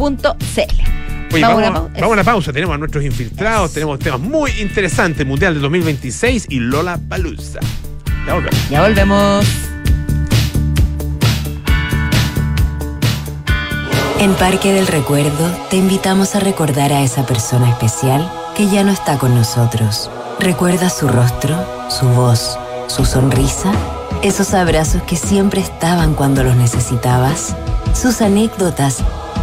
icarito.cl. Oye, Vamos a vamos, una pausa. vamos a una pausa. Tenemos a nuestros infiltrados, tenemos temas muy interesantes. Mundial de 2026 y Lola Palusa. Ya volvemos. Ya volvemos. En Parque del Recuerdo te invitamos a recordar a esa persona especial que ya no está con nosotros. Recuerda su rostro, su voz, su sonrisa, esos abrazos que siempre estaban cuando los necesitabas, sus anécdotas.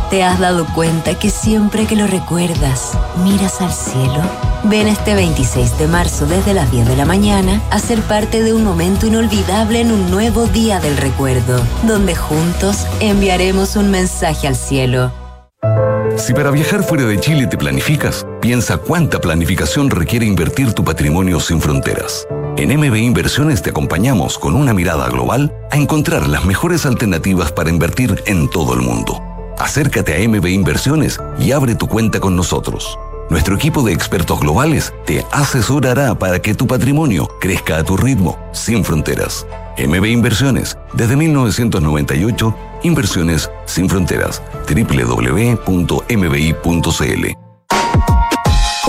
¿Te has dado cuenta que siempre que lo recuerdas, miras al cielo? Ven este 26 de marzo desde las 10 de la mañana a ser parte de un momento inolvidable en un nuevo día del recuerdo, donde juntos enviaremos un mensaje al cielo. Si para viajar fuera de Chile te planificas, piensa cuánta planificación requiere invertir tu patrimonio sin fronteras. En MB Inversiones te acompañamos con una mirada global a encontrar las mejores alternativas para invertir en todo el mundo. Acércate a MB Inversiones y abre tu cuenta con nosotros. Nuestro equipo de expertos globales te asesorará para que tu patrimonio crezca a tu ritmo, sin fronteras. MB Inversiones, desde 1998, Inversiones sin fronteras. www.mbi.cl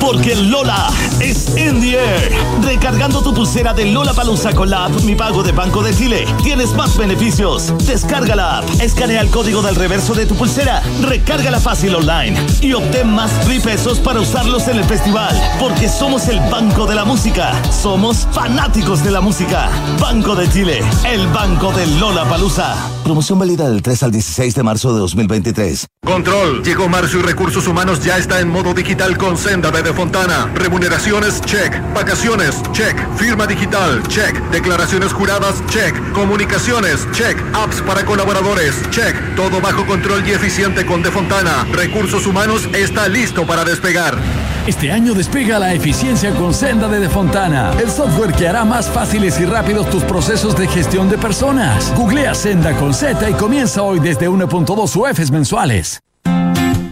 Porque Lola es in the air. Recargando tu pulsera de Lola Palusa con la app Mi Pago de Banco de Chile, tienes más beneficios. Descarga la app, escanea el código del reverso de tu pulsera, recárgala fácil online y obtén más free pesos para usarlos en el festival. Porque somos el Banco de la Música. Somos fanáticos de la música. Banco de Chile, el Banco de Lola Palusa. Promoción válida del 3 al 16 de marzo de 2023. Control. Llegó marzo y recursos humanos ya está en modo digital con Senda de Fontana. Remuneraciones, check. Vacaciones, check. Firma digital, check. Declaraciones juradas, check. Comunicaciones, check. Apps para colaboradores, check. Todo bajo control y eficiente con De Fontana. Recursos humanos está listo para despegar. Este año despega la eficiencia con Senda de De Fontana, el software que hará más fáciles y rápidos tus procesos de gestión de personas. Googlea Senda con Z y comienza hoy desde 1.2 UFs mensuales.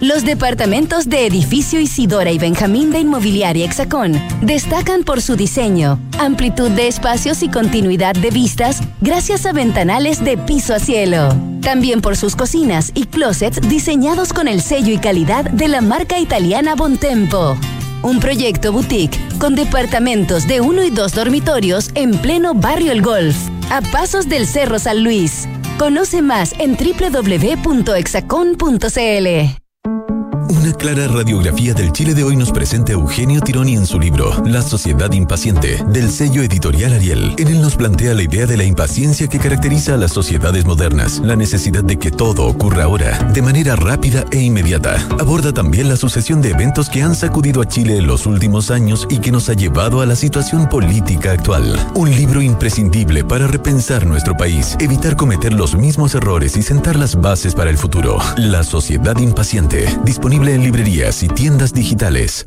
Los departamentos de edificio Isidora y Benjamín de Inmobiliaria Hexacón destacan por su diseño, amplitud de espacios y continuidad de vistas gracias a ventanales de piso a cielo. También por sus cocinas y closets diseñados con el sello y calidad de la marca italiana Bontempo. Un proyecto boutique con departamentos de uno y dos dormitorios en pleno barrio El Golf, a pasos del Cerro San Luis. Conoce más en www.exacon.cl. Una clara radiografía del Chile de hoy nos presenta Eugenio Tironi en su libro La Sociedad Impaciente, del sello editorial Ariel. En él nos plantea la idea de la impaciencia que caracteriza a las sociedades modernas, la necesidad de que todo ocurra ahora, de manera rápida e inmediata. Aborda también la sucesión de eventos que han sacudido a Chile en los últimos años y que nos ha llevado a la situación política actual. Un libro imprescindible para repensar nuestro país, evitar cometer los mismos errores y sentar las bases para el futuro. La Sociedad Impaciente, disponible en librerías y tiendas digitales.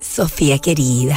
Sofía querida,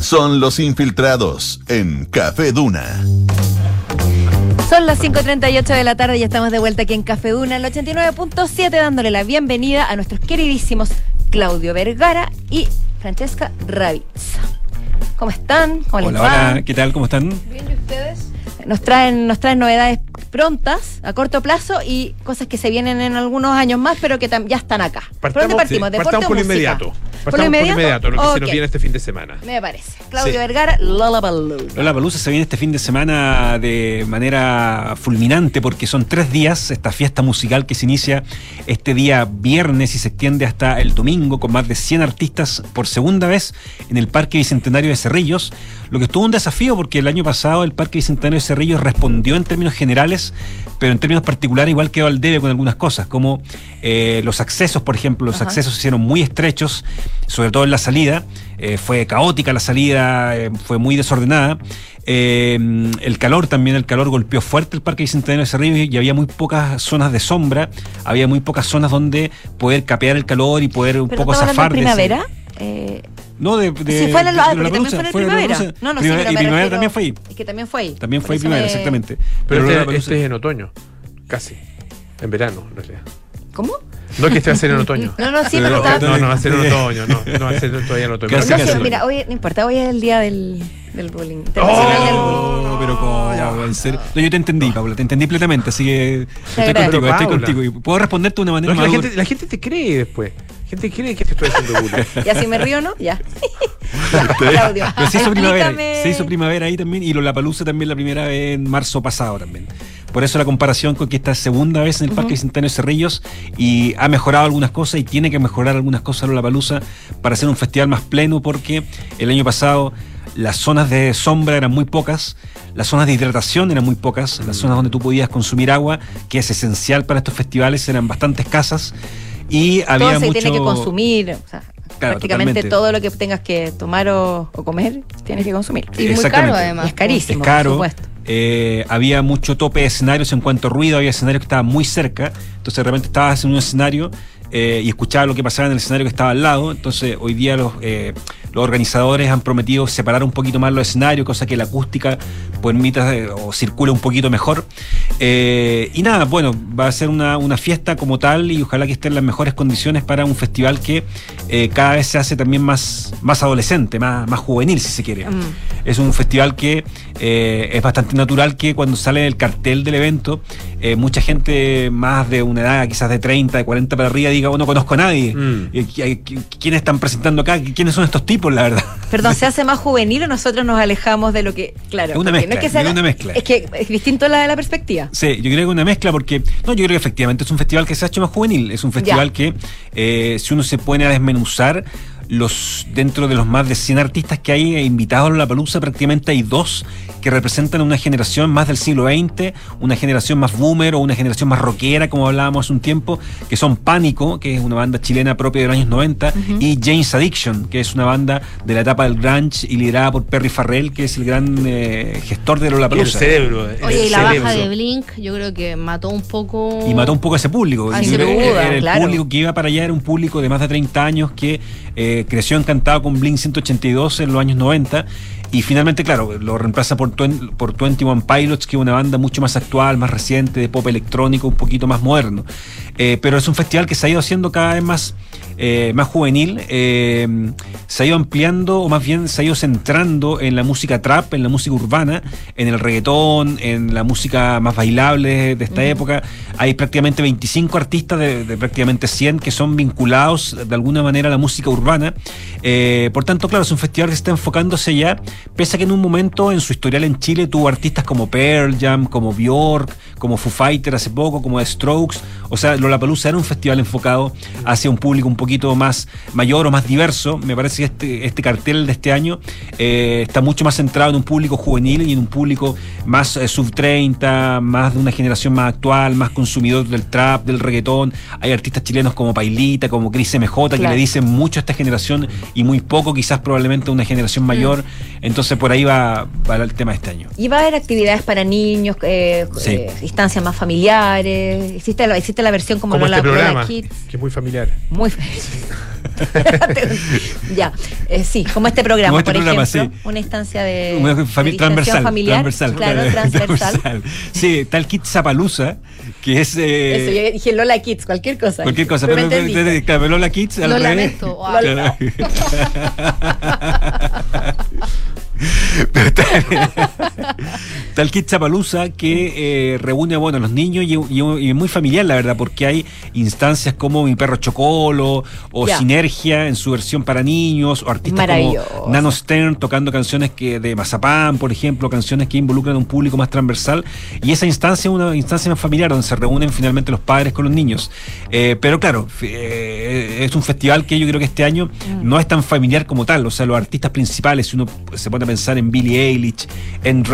Son los infiltrados en Café Duna. Son las 5.38 de la tarde y estamos de vuelta aquí en Café Duna, en el 89.7, dándole la bienvenida a nuestros queridísimos Claudio Vergara y Francesca Ravizza. ¿Cómo están? ¿Cómo les Hola, va? hola, ¿qué tal? ¿Cómo están? Bien, ¿y ustedes? Nos traen, nos traen novedades prontas, a corto plazo, y cosas que se vienen en algunos años más, pero que ya están acá. ¿Por dónde partimos? ¿Deporte partamos por lo inmediato. ¿Por lo Partamos por lo inmediato? inmediato, lo que se nos viene este fin de semana. Me parece. Claudio Sí. Vergara, Lollapalooza. Lola Palusa se viene este fin de semana de manera fulminante porque son tres días esta fiesta musical que se inicia este día viernes y se extiende hasta el domingo con más de 100 artistas por segunda vez en el Parque Bicentenario de Cerrillos, lo que estuvo un desafío porque el año pasado el Parque Bicentenario de Cerrillos respondió en términos generales, pero en términos particulares igual quedó al debe con algunas cosas, como eh, los accesos, por ejemplo, los Ajá. accesos se hicieron muy estrechos, sobre todo en la salida, eh, fue caótica la salida, eh, fue muy desordenada. Eh, el calor también, el calor golpeó fuerte el Parque Bicentenario de Cerrillos y había muy pocas zonas de sombra, había muy pocas zonas donde poder capear el calor y poder un ¿Pero poco zafar de ese- primavera? Eh, No, de, de- sí, fue el, de ah, Lollapalooza, porque también fue en fue primavera. Lollapalooza. No, no, sí, Primavera- pero y primavera refiero- también fue ahí. Es que también fue ahí. También fue eso primavera, me- exactamente. Pero este, Lollapalooza- este es en otoño. Casi. En verano, en realidad. ¿Cómo? No que va a ser en otoño. No, no, sí, no, pero no, no, no, va a ser en otoño. No, no va a ser todavía en otoño. Casi, No, Pero- sí, casi. mira, hoy no importa, hoy es el día del, del bullying. internacional del bullying. Oh, pero ¿cómo? ¿En serio? No, yo te entendí, Paula, te entendí plenamente, así que estoy contigo, estoy Paula. contigo. Y puedo responderte de una No, manera más la, gente, la gente te cree después. La gente cree que te estoy haciendo bullying. [LAUGHS] Ya si me río, ¿no? Ya. [LAUGHS] Claudio. [LAUGHS] Pero se hizo primavera, se hizo primavera ahí también y Lollapalooza también la primera vez en marzo pasado también. Por eso la comparación con que esta es segunda vez en el Parque Bicentenario Cerrillos y ha mejorado algunas cosas y tiene que mejorar algunas cosas Lollapalooza para hacer un festival más pleno porque el año pasado las zonas de sombra eran muy pocas, las zonas de hidratación eran muy pocas, las zonas donde tú podías consumir agua, que es esencial para estos festivales, eran bastante escasas y había todo se mucho... tiene que consumir. O sea, Claro, prácticamente totalmente. todo lo que tengas que tomar o, o comer, tienes que consumir. Y muy Exactamente. caro, además. Es carísimo, es caro. por supuesto. Eh, había mucho tope de escenarios en cuanto a ruido, había escenarios que estaban muy cerca, entonces de repente estabas en un escenario eh, y escuchabas lo que pasaba en el escenario que estaba al lado, entonces hoy día los, eh, los organizadores han prometido separar un poquito más los escenarios, cosa que la acústica permita eh, o circule un poquito mejor. Eh, y nada, bueno, va a ser una, una fiesta como tal y ojalá que esté en las mejores condiciones para un festival que eh, cada vez se hace también más, más adolescente, más, más juvenil si se quiere. Mm. Es un festival que es bastante natural que cuando sale el cartel del evento, eh, mucha gente más de una edad, quizás de 30, de 40 para arriba, diga, oh, no conozco a nadie. Mm. Qui- qui- ¿Quiénes están presentando acá? ¿Quiénes son estos tipos, la verdad? Perdón, ¿se [LAUGHS] hace más juvenil o nosotros nos alejamos de lo que. Claro, Es una porque mezcla, que es una mezcla. Es que es distinto la de la perspectiva. Sí, yo creo que una mezcla porque, no, yo creo que efectivamente es un festival que se ha hecho más juvenil, es un festival Ya. que eh, si uno se pone a desmenuzar, los dentro de los más de 100 artistas que hay invitados a la palusa, prácticamente hay dos que representan una generación más del siglo XX, una generación más boomer o una generación más rockera, como hablábamos hace un tiempo, que son Pánico, que es una banda chilena propia de los años 90, y James Addiction, que es una banda de la etapa del grunge y liderada por Perry Farrell, que es el gran eh, gestor de Lola El cerebro. el Oye, y la cerebro. baja de Blink, yo creo que mató un poco. Y mató un poco a ese público. Ah, Yo sin creo que duda, era el claro. público que iba para allá era un público de más de 30 años que eh, creció encantado con Blink 182 en los años 90 y finalmente, claro, lo reemplaza por, por 21 Pilots, que es una banda mucho más actual, más reciente, de pop electrónico, un poquito más moderno. Eh, pero es un festival que se ha ido haciendo cada vez más, eh, más juvenil, eh, se ha ido ampliando, o más bien se ha ido centrando en la música trap, en la música urbana, en el reggaetón, en la música más bailable de esta época. Hay prácticamente 25 artistas de, de prácticamente 100 que son vinculados de alguna manera a la música urbana. Por tanto, claro, es un festival que está enfocándose ya, pese a que en un momento en su historial en Chile tuvo artistas como Pearl Jam, como Bjork, como Foo Fighter hace poco, como The Strokes. O sea, Lollapalooza era un festival enfocado hacia un público un poquito más mayor o más diverso. Me parece que este, este cartel de este año eh, está mucho más centrado en un público juvenil y en un público más eh, sub 30, más de una generación más actual, más consumidor del trap, del reggaetón. Hay artistas chilenos como Pailita, como Cris MJ, que Claro. le dicen mucho a esta generación y muy poco quizás probablemente a una generación mayor. Entonces por ahí va, va el tema de este año. Y va a haber actividades para niños, eh, Sí. eh, instancias más familiares. Existe la, existe la versión como, Como Lola, este Lola programa, Kids. que es muy familiar. Muy [LAUGHS] ya, eh, sí, como este programa, Como este por programa, ejemplo, sí. una instancia de, Una fami- transversal, familiar, transversal, claro, [LAUGHS] transversal. Sí, está el kit Zapalusa, que es eh, Eso, yo dije Lola Kids, cualquier cosa. cualquier cosa, Pero pero, claro, Lola Kids al Lo revés. lamento. Wow. Claro. [LAUGHS] Pero el Kit Chapalusa que eh, reúne bueno, a los niños y, y- y es muy familiar, la verdad, porque hay instancias como Mi Perro Chocolo o. Sinergia en su versión para niños o artistas como. Nano Stern tocando canciones que de Mazapán, por ejemplo, canciones que involucran a un público más transversal. Y esa instancia es una instancia más familiar donde se reúnen finalmente los padres con los niños. Eh, pero claro, eh, es un festival que yo creo que este año no es tan familiar como tal. O sea, los artistas principales, si uno se pone a pensar en Billie Eilish, en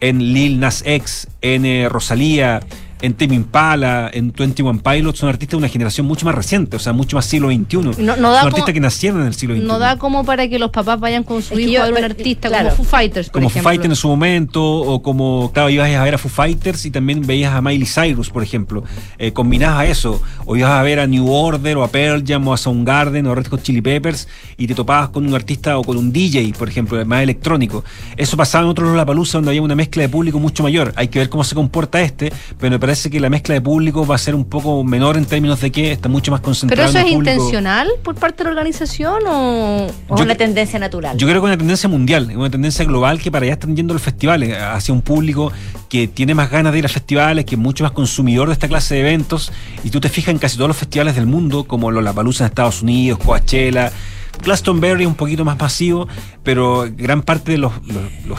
En Lil Nas X, en eh, Rosalía. En Tame Impala, en 21 Pilots, son artistas de una generación mucho más reciente, o sea, mucho más siglo XXI. No- no son da como- artistas que nacieron en el siglo XXI. No da como para que los papás vayan con su Es que hijo yo- a ver un artista claro. como Foo Fighters, por como Foo ejemplo. Fighters en su momento, o como, claro, ibas a ver a Foo Fighters y también veías a Miley Cyrus, por ejemplo. Eh, combinabas a eso, o ibas a ver a New Order, o a Pearl Jam, o a Soundgarden, o a Red Hot Chili Peppers, y te topabas con un artista o con un DJ, por ejemplo, más electrónico. Eso pasaba en otros Lollapalooza donde había una mezcla de público mucho mayor. Hay que ver cómo se comporta este, pero me parece que la mezcla de público va a ser un poco menor en términos de que está mucho más ¿Pero concentrado eso en es público- intencional por parte de la organización o...? O Yo- una tendencia natural. Yo creo que es una tendencia mundial, es una tendencia global que para allá están yendo los festivales, hacia un público que tiene más ganas de ir a festivales, que es mucho más consumidor de esta clase de eventos. Y tú te fijas en casi todos los festivales del mundo, como Lollapalooza en Estados Unidos, Coachella, Glastonbury un poquito más masivo, pero gran parte de los,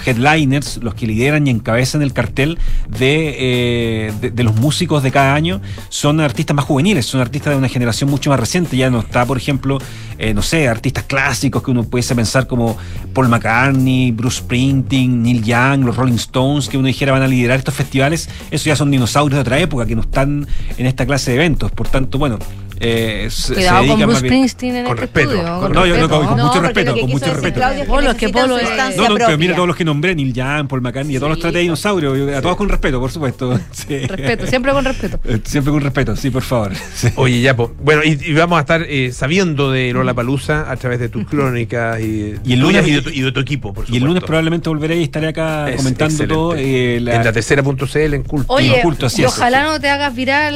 headliners, los que lideran y encabezan el cartel de, eh, de los músicos de cada año, son artistas más juveniles, son artistas de una generación mucho más reciente. Ya no está, por ejemplo, eh, no sé, artistas clásicos que uno pudiese pensar como Paul McCartney, Bruce Springsteen, Neil Young, los Rolling Stones, que uno dijera van a liderar estos festivales. Eso ya son dinosaurios de otra época que no están en esta clase de eventos. Por tanto, bueno. Eh, Cuidado con Bruce Springsteen en Con este respeto, estudio. con No, yo no, con, No, mucho respeto, con mucho respeto. Es que Polo, es que Polo No, no, pero mira todos los que nombré, Neil Young, Paul McCartney, a todos los traté de dinosaurio, yo- a todos con respeto, por supuesto. [LAUGHS] Sí. Respeto, siempre con respeto. Eh, Siempre con respeto, sí, por favor. [LAUGHS] Sí. Oye, ya, po. bueno, y, y vamos a estar eh, sabiendo de Lola Palusa a través de tus crónicas y, Y el lunes- y, de tu, y de tu equipo, por Y el lunes supuesto. probablemente volveré y estaré acá Es comentando excelente. todo. eh, la- En la tercera.cl en culto. Oye, culto, así y es. ojalá no te hagas viral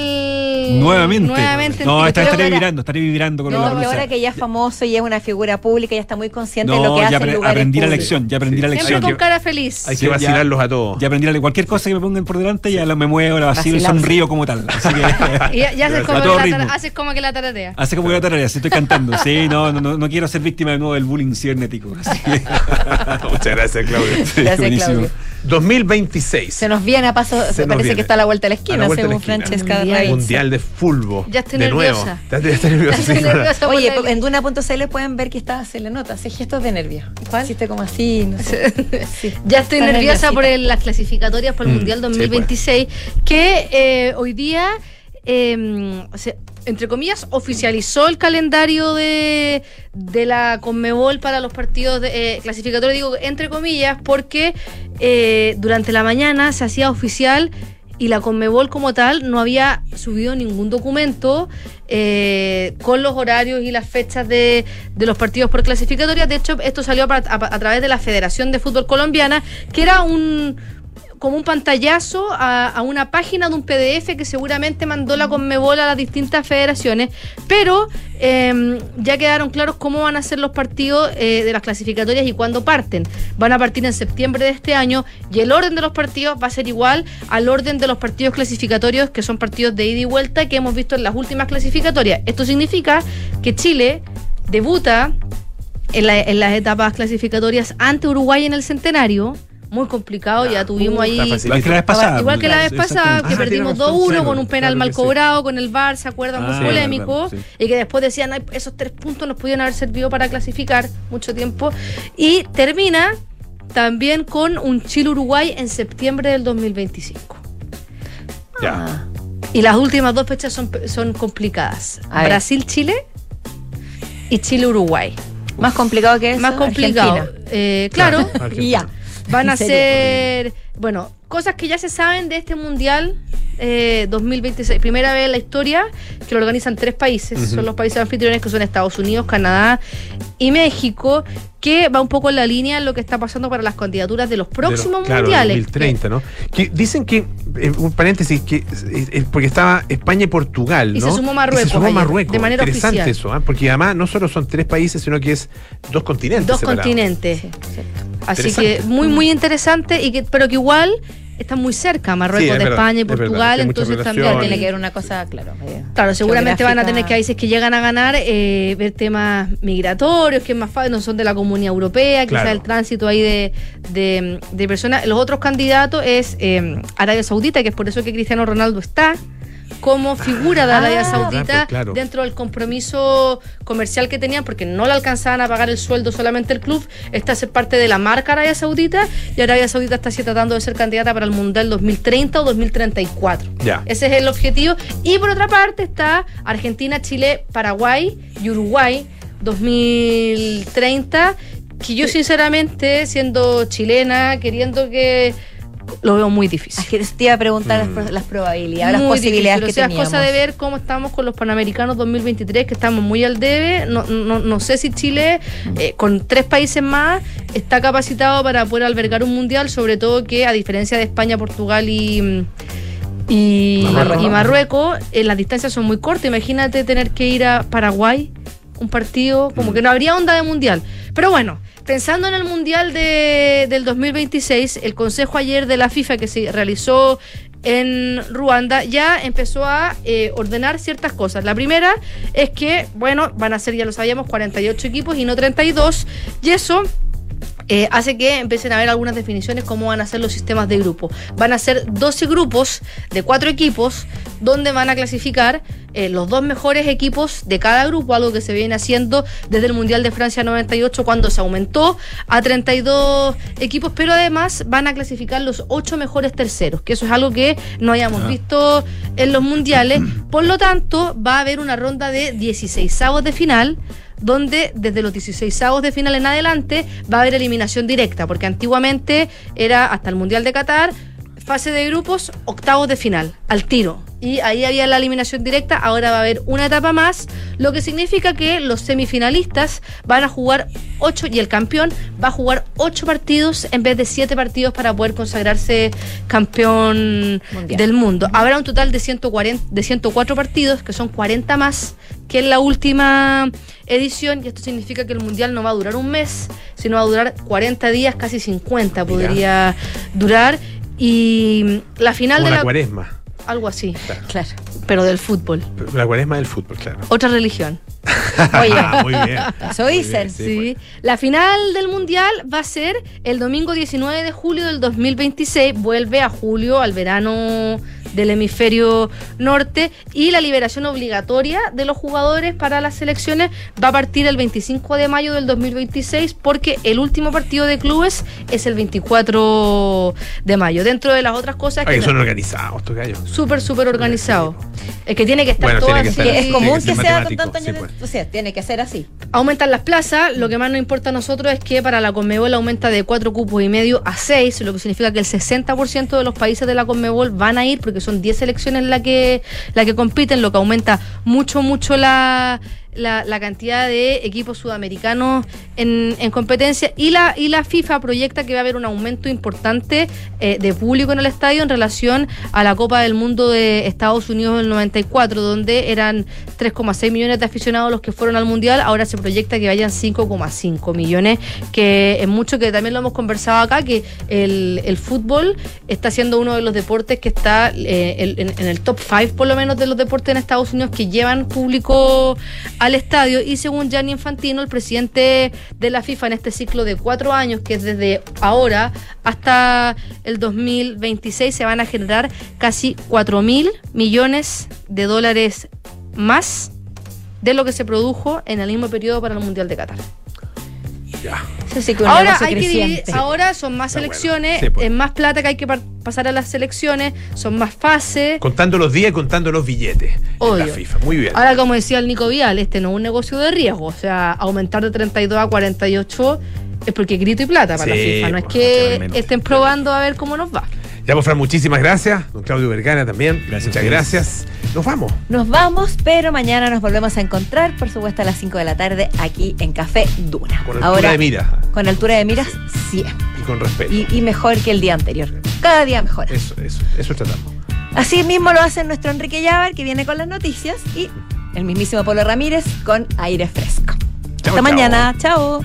nuevamente. nuevamente en no, vez estaré ahora- vibrando, estaré vibrando con No, la blusa. ahora que ya es famoso y es una figura pública, ya está muy consciente de lo No, que hace ya en apre- lugares aprendí la lección, ya aprendí la Siempre lección. con que- cara feliz. Hay Sí, que ya- vacilarlos a todos. Ya aprendí la cualquier cosa que me pongan por delante, ya la me muevo, la vacilo y sonrío como tal. Así que. [LAUGHS] Y ya, ya haces, como que la haces como que la taratea. Hace como que la tarea, sí estoy cantando. Sí, no, no, no, no quiero ser víctima de nuevo del bullying cibernético. Así que- [LAUGHS] Muchas gracias, Claudio. Sí, Gracias, buenísimo. Claudio. 2026. Se nos viene a paso, Se parece viene. que está a la vuelta de la esquina, la la según esquina. Francesca Mundial. Mundial de fútbol. Ya estoy de nerviosa. nuevo. Ya, estoy nerviosa. Estoy Oye, la- en duna.cl pueden ver que está, se le nota, hace gestos de nervio. ¿Cuál? Hiciste como así, no sé. [LAUGHS] Sí. Ya estoy Está nerviosa nerviosita. por el- las clasificatorias para el Mm, Mundial sí, 2026, que eh, hoy día, eh, o sea, entre comillas, oficializó el calendario de, de la Conmebol para los partidos de, eh, clasificatorios, digo entre comillas, porque eh, durante la mañana se hacía oficial y la Conmebol como tal no había subido ningún documento eh, con los horarios y las fechas de, de los partidos por clasificatorias. De hecho, esto salió a, a- a través de la Federación de Fútbol Colombiana, que era un como un pantallazo a, una página de un PDF que seguramente mandó la Conmebol a las distintas federaciones, pero eh, ya quedaron claros cómo van a ser los partidos eh, de las clasificatorias y cuándo parten. Van a partir en septiembre de este año y el orden de los partidos va a ser igual al orden de los partidos clasificatorios, que son partidos de ida y vuelta que hemos visto en las últimas clasificatorias. Esto significa que Chile debuta en, la- en las etapas clasificatorias ante Uruguay en el centenario. Muy complicado, ya tuvimos ahí. está facilito. Igual que la vez pasada. Igual que la vez pasada, que Ah, perdimos tiene razón, 2-1 claro, con un penal claro mal que sí. cobrado, con el VAR, ¿se acuerdan? Ah, Muy sí, polémico. sí. Y que después decían, "Ay, esos tres puntos nos podían haber servido para clasificar mucho tiempo. Y termina también con un Chile-Uruguay en septiembre del 2025. Ya. Y las últimas dos fechas son, son complicadas. Brasil-Chile y Chile-Uruguay. Más complicado que eso. Más complicado. Eh, claro. Argentina. Y ya. Van a ser, bueno, cosas que ya se saben de este Mundial eh, 2026. Primera vez en la historia que lo organizan tres países. Son los países anfitriones que son Estados Unidos, Canadá y México, que va un poco en la línea de lo que está pasando para las candidaturas de los próximos De los- claro, mundiales. 2030, ¿no? Que dicen que, eh, un paréntesis, que eh, eh, porque estaba España y Portugal, Y ¿no? se sumó Marruecos Y se sumó Marruecos. de manera Interesante oficial. eso, ¿ah? porque además no solo son tres países, sino que es dos continentes. Dos separados. continentes. Sí. Así que muy, muy interesante, y que, pero que igual están muy cerca, Marruecos Sí, es de verdad, España y es verdad, Portugal, entonces también Tiene que ver una cosa, claro. Claro, seguramente van a tener que geográfica. países que llegan a ganar eh, ver temas migratorios, que es más fácil, no son de la comunidad europea, quizás Claro. el tránsito ahí de, de, de personas. Los otros candidatos es eh, Arabia Saudita, que es por eso que Cristiano Ronaldo está como figura de Arabia Ah, Saudita pues, claro. dentro del compromiso comercial que tenían, porque no le alcanzaban a pagar el sueldo solamente el club, está a ser parte de la marca Arabia Saudita y Arabia Saudita está así tratando de ser candidata para el Mundial 2030 o 2034. Ya. Ese es el objetivo. Y por otra parte está Argentina, Chile, Paraguay y Uruguay 2030. Que yo sinceramente, siendo chilena, queriendo que... Lo veo muy difícil. Es que te iba a preguntar las pro- las probabilidades, las Muy posibilidades difícil. que O sea, es cosa de ver cómo estamos con los Panamericanos 2023, que estamos muy al debe. No, no, no sé si Chile, eh, con tres países más, está capacitado para poder albergar un mundial, sobre todo que, a diferencia de España, Portugal y. Y Marruecos. y Marruecos, eh, las distancias son muy cortas. Imagínate tener que ir a Paraguay, un partido, como que no habría onda de mundial. Pero bueno, pensando en el mundial de, del 2026, el consejo ayer de la FIFA que se realizó en Ruanda ya empezó a eh, ordenar ciertas cosas. La primera es que, bueno, van a ser, ya lo sabíamos, 48 equipos y no 32. Y eso eh, hace que empiecen a haber algunas definiciones cómo van a ser los sistemas de grupo. Van a ser 12 grupos de 4 equipos donde van a clasificar eh, los dos mejores equipos de cada grupo, algo que se viene haciendo desde el Mundial de Francia 98 cuando se aumentó a 32 equipos, pero además van a clasificar los 8 mejores terceros, que eso es algo que no hayamos visto en los mundiales. Por lo tanto, va a haber una ronda de 16 avos de final donde desde los 16 avos de final en adelante va a haber eliminación directa, porque antiguamente era hasta el Mundial de Qatar, fase de grupos, octavos de final, al tiro. Y ahí había la eliminación directa, ahora va a haber una etapa más, lo que significa que los semifinalistas van a jugar 8 y el campeón va a jugar 8 partidos en vez de 7 partidos para poder consagrarse campeón Mundial. del mundo. Habrá un total de, 140, de 104 partidos, que son 40 más que en la última edición, y esto significa que el Mundial no va a durar un mes, sino va a durar 40 días, casi 50 podría durar. Y la final Como de la la... cuaresma. Algo así, Claro. pero del fútbol. La cuaresma del fútbol, claro. Otra religión. [LAUGHS] Oye, Ah, muy bien. Eso dicen. bien, sí, Sí. pues. La final del Mundial va a ser el domingo 19 de julio del 2026. Vuelve a julio, al verano del hemisferio norte. Y la liberación obligatoria de los jugadores para las selecciones va a partir el 25 de mayo del 2026 porque el último partido de clubes es el 24 de mayo. Dentro de las otras cosas Ay, que son organizados estos gallos. súper, súper organizado. Es que tiene que estar Bueno, todo que así. estar es común que sea con tantos sí, pues. O sea, tiene que ser así. Aumentan las plazas, lo que más nos importa a nosotros es que para la Conmebol aumenta de 4 cupos y medio a 6, lo que significa que el 60% de los países de la Conmebol van a ir porque son 10 selecciones la que, la que compiten, lo que aumenta mucho, mucho la, la, la cantidad de equipos sudamericanos en, en competencia. Y la, y la FIFA proyecta que va a haber un aumento importante eh, de público en el estadio en relación a la Copa del Mundo de Estados Unidos del 94, donde eran 3,6 millones de aficionados los que fueron al Mundial, ahora se proyecta que vayan 5,5 millones, que es mucho que también lo hemos conversado acá, que el, el fútbol está siendo uno de los deportes que está eh, en, en el top 5 por lo menos de los deportes en Estados Unidos que llevan público al estadio y según Gianni Infantino, el presidente de la FIFA en este ciclo de cuatro años, que es desde ahora hasta el 2026, se van a generar casi 4 mil millones de dólares más de lo que se produjo en el mismo periodo para el Mundial de Qatar. Ya. Eso sí que un Ahora hay que dividir- ahora son más Está bueno. Sí, pues. es más plata que hay que pasar a las selecciones, son más fases. Contando los días y contando los billetes. en Obvio. la FIFA. Muy bien. Ahora, como decía el Nico Vial, este no es un negocio de riesgo. O sea, aumentar de 32 a 48 es porque grito y plata para Sí, la FIFA. No es pues, que estén probando a ver cómo nos va. Ya, pues, Fran, muchísimas gracias. Don Claudio Vergara también. Gracias Muchas gracias. Nos vamos. Nos vamos, pero mañana nos volvemos a encontrar, por supuesto, a las 5 de la tarde aquí en Café Duna. Con altura de mira Con altura de miras, siempre. y con respeto. Y, y mejor que el día anterior. Cada día mejor. Eso, eso, eso tratamos. Así mismo lo hace nuestro Enrique Llavar, que viene con las noticias, y el mismísimo Polo Ramírez con aire fresco. Chao, Hasta chao. mañana. Chao.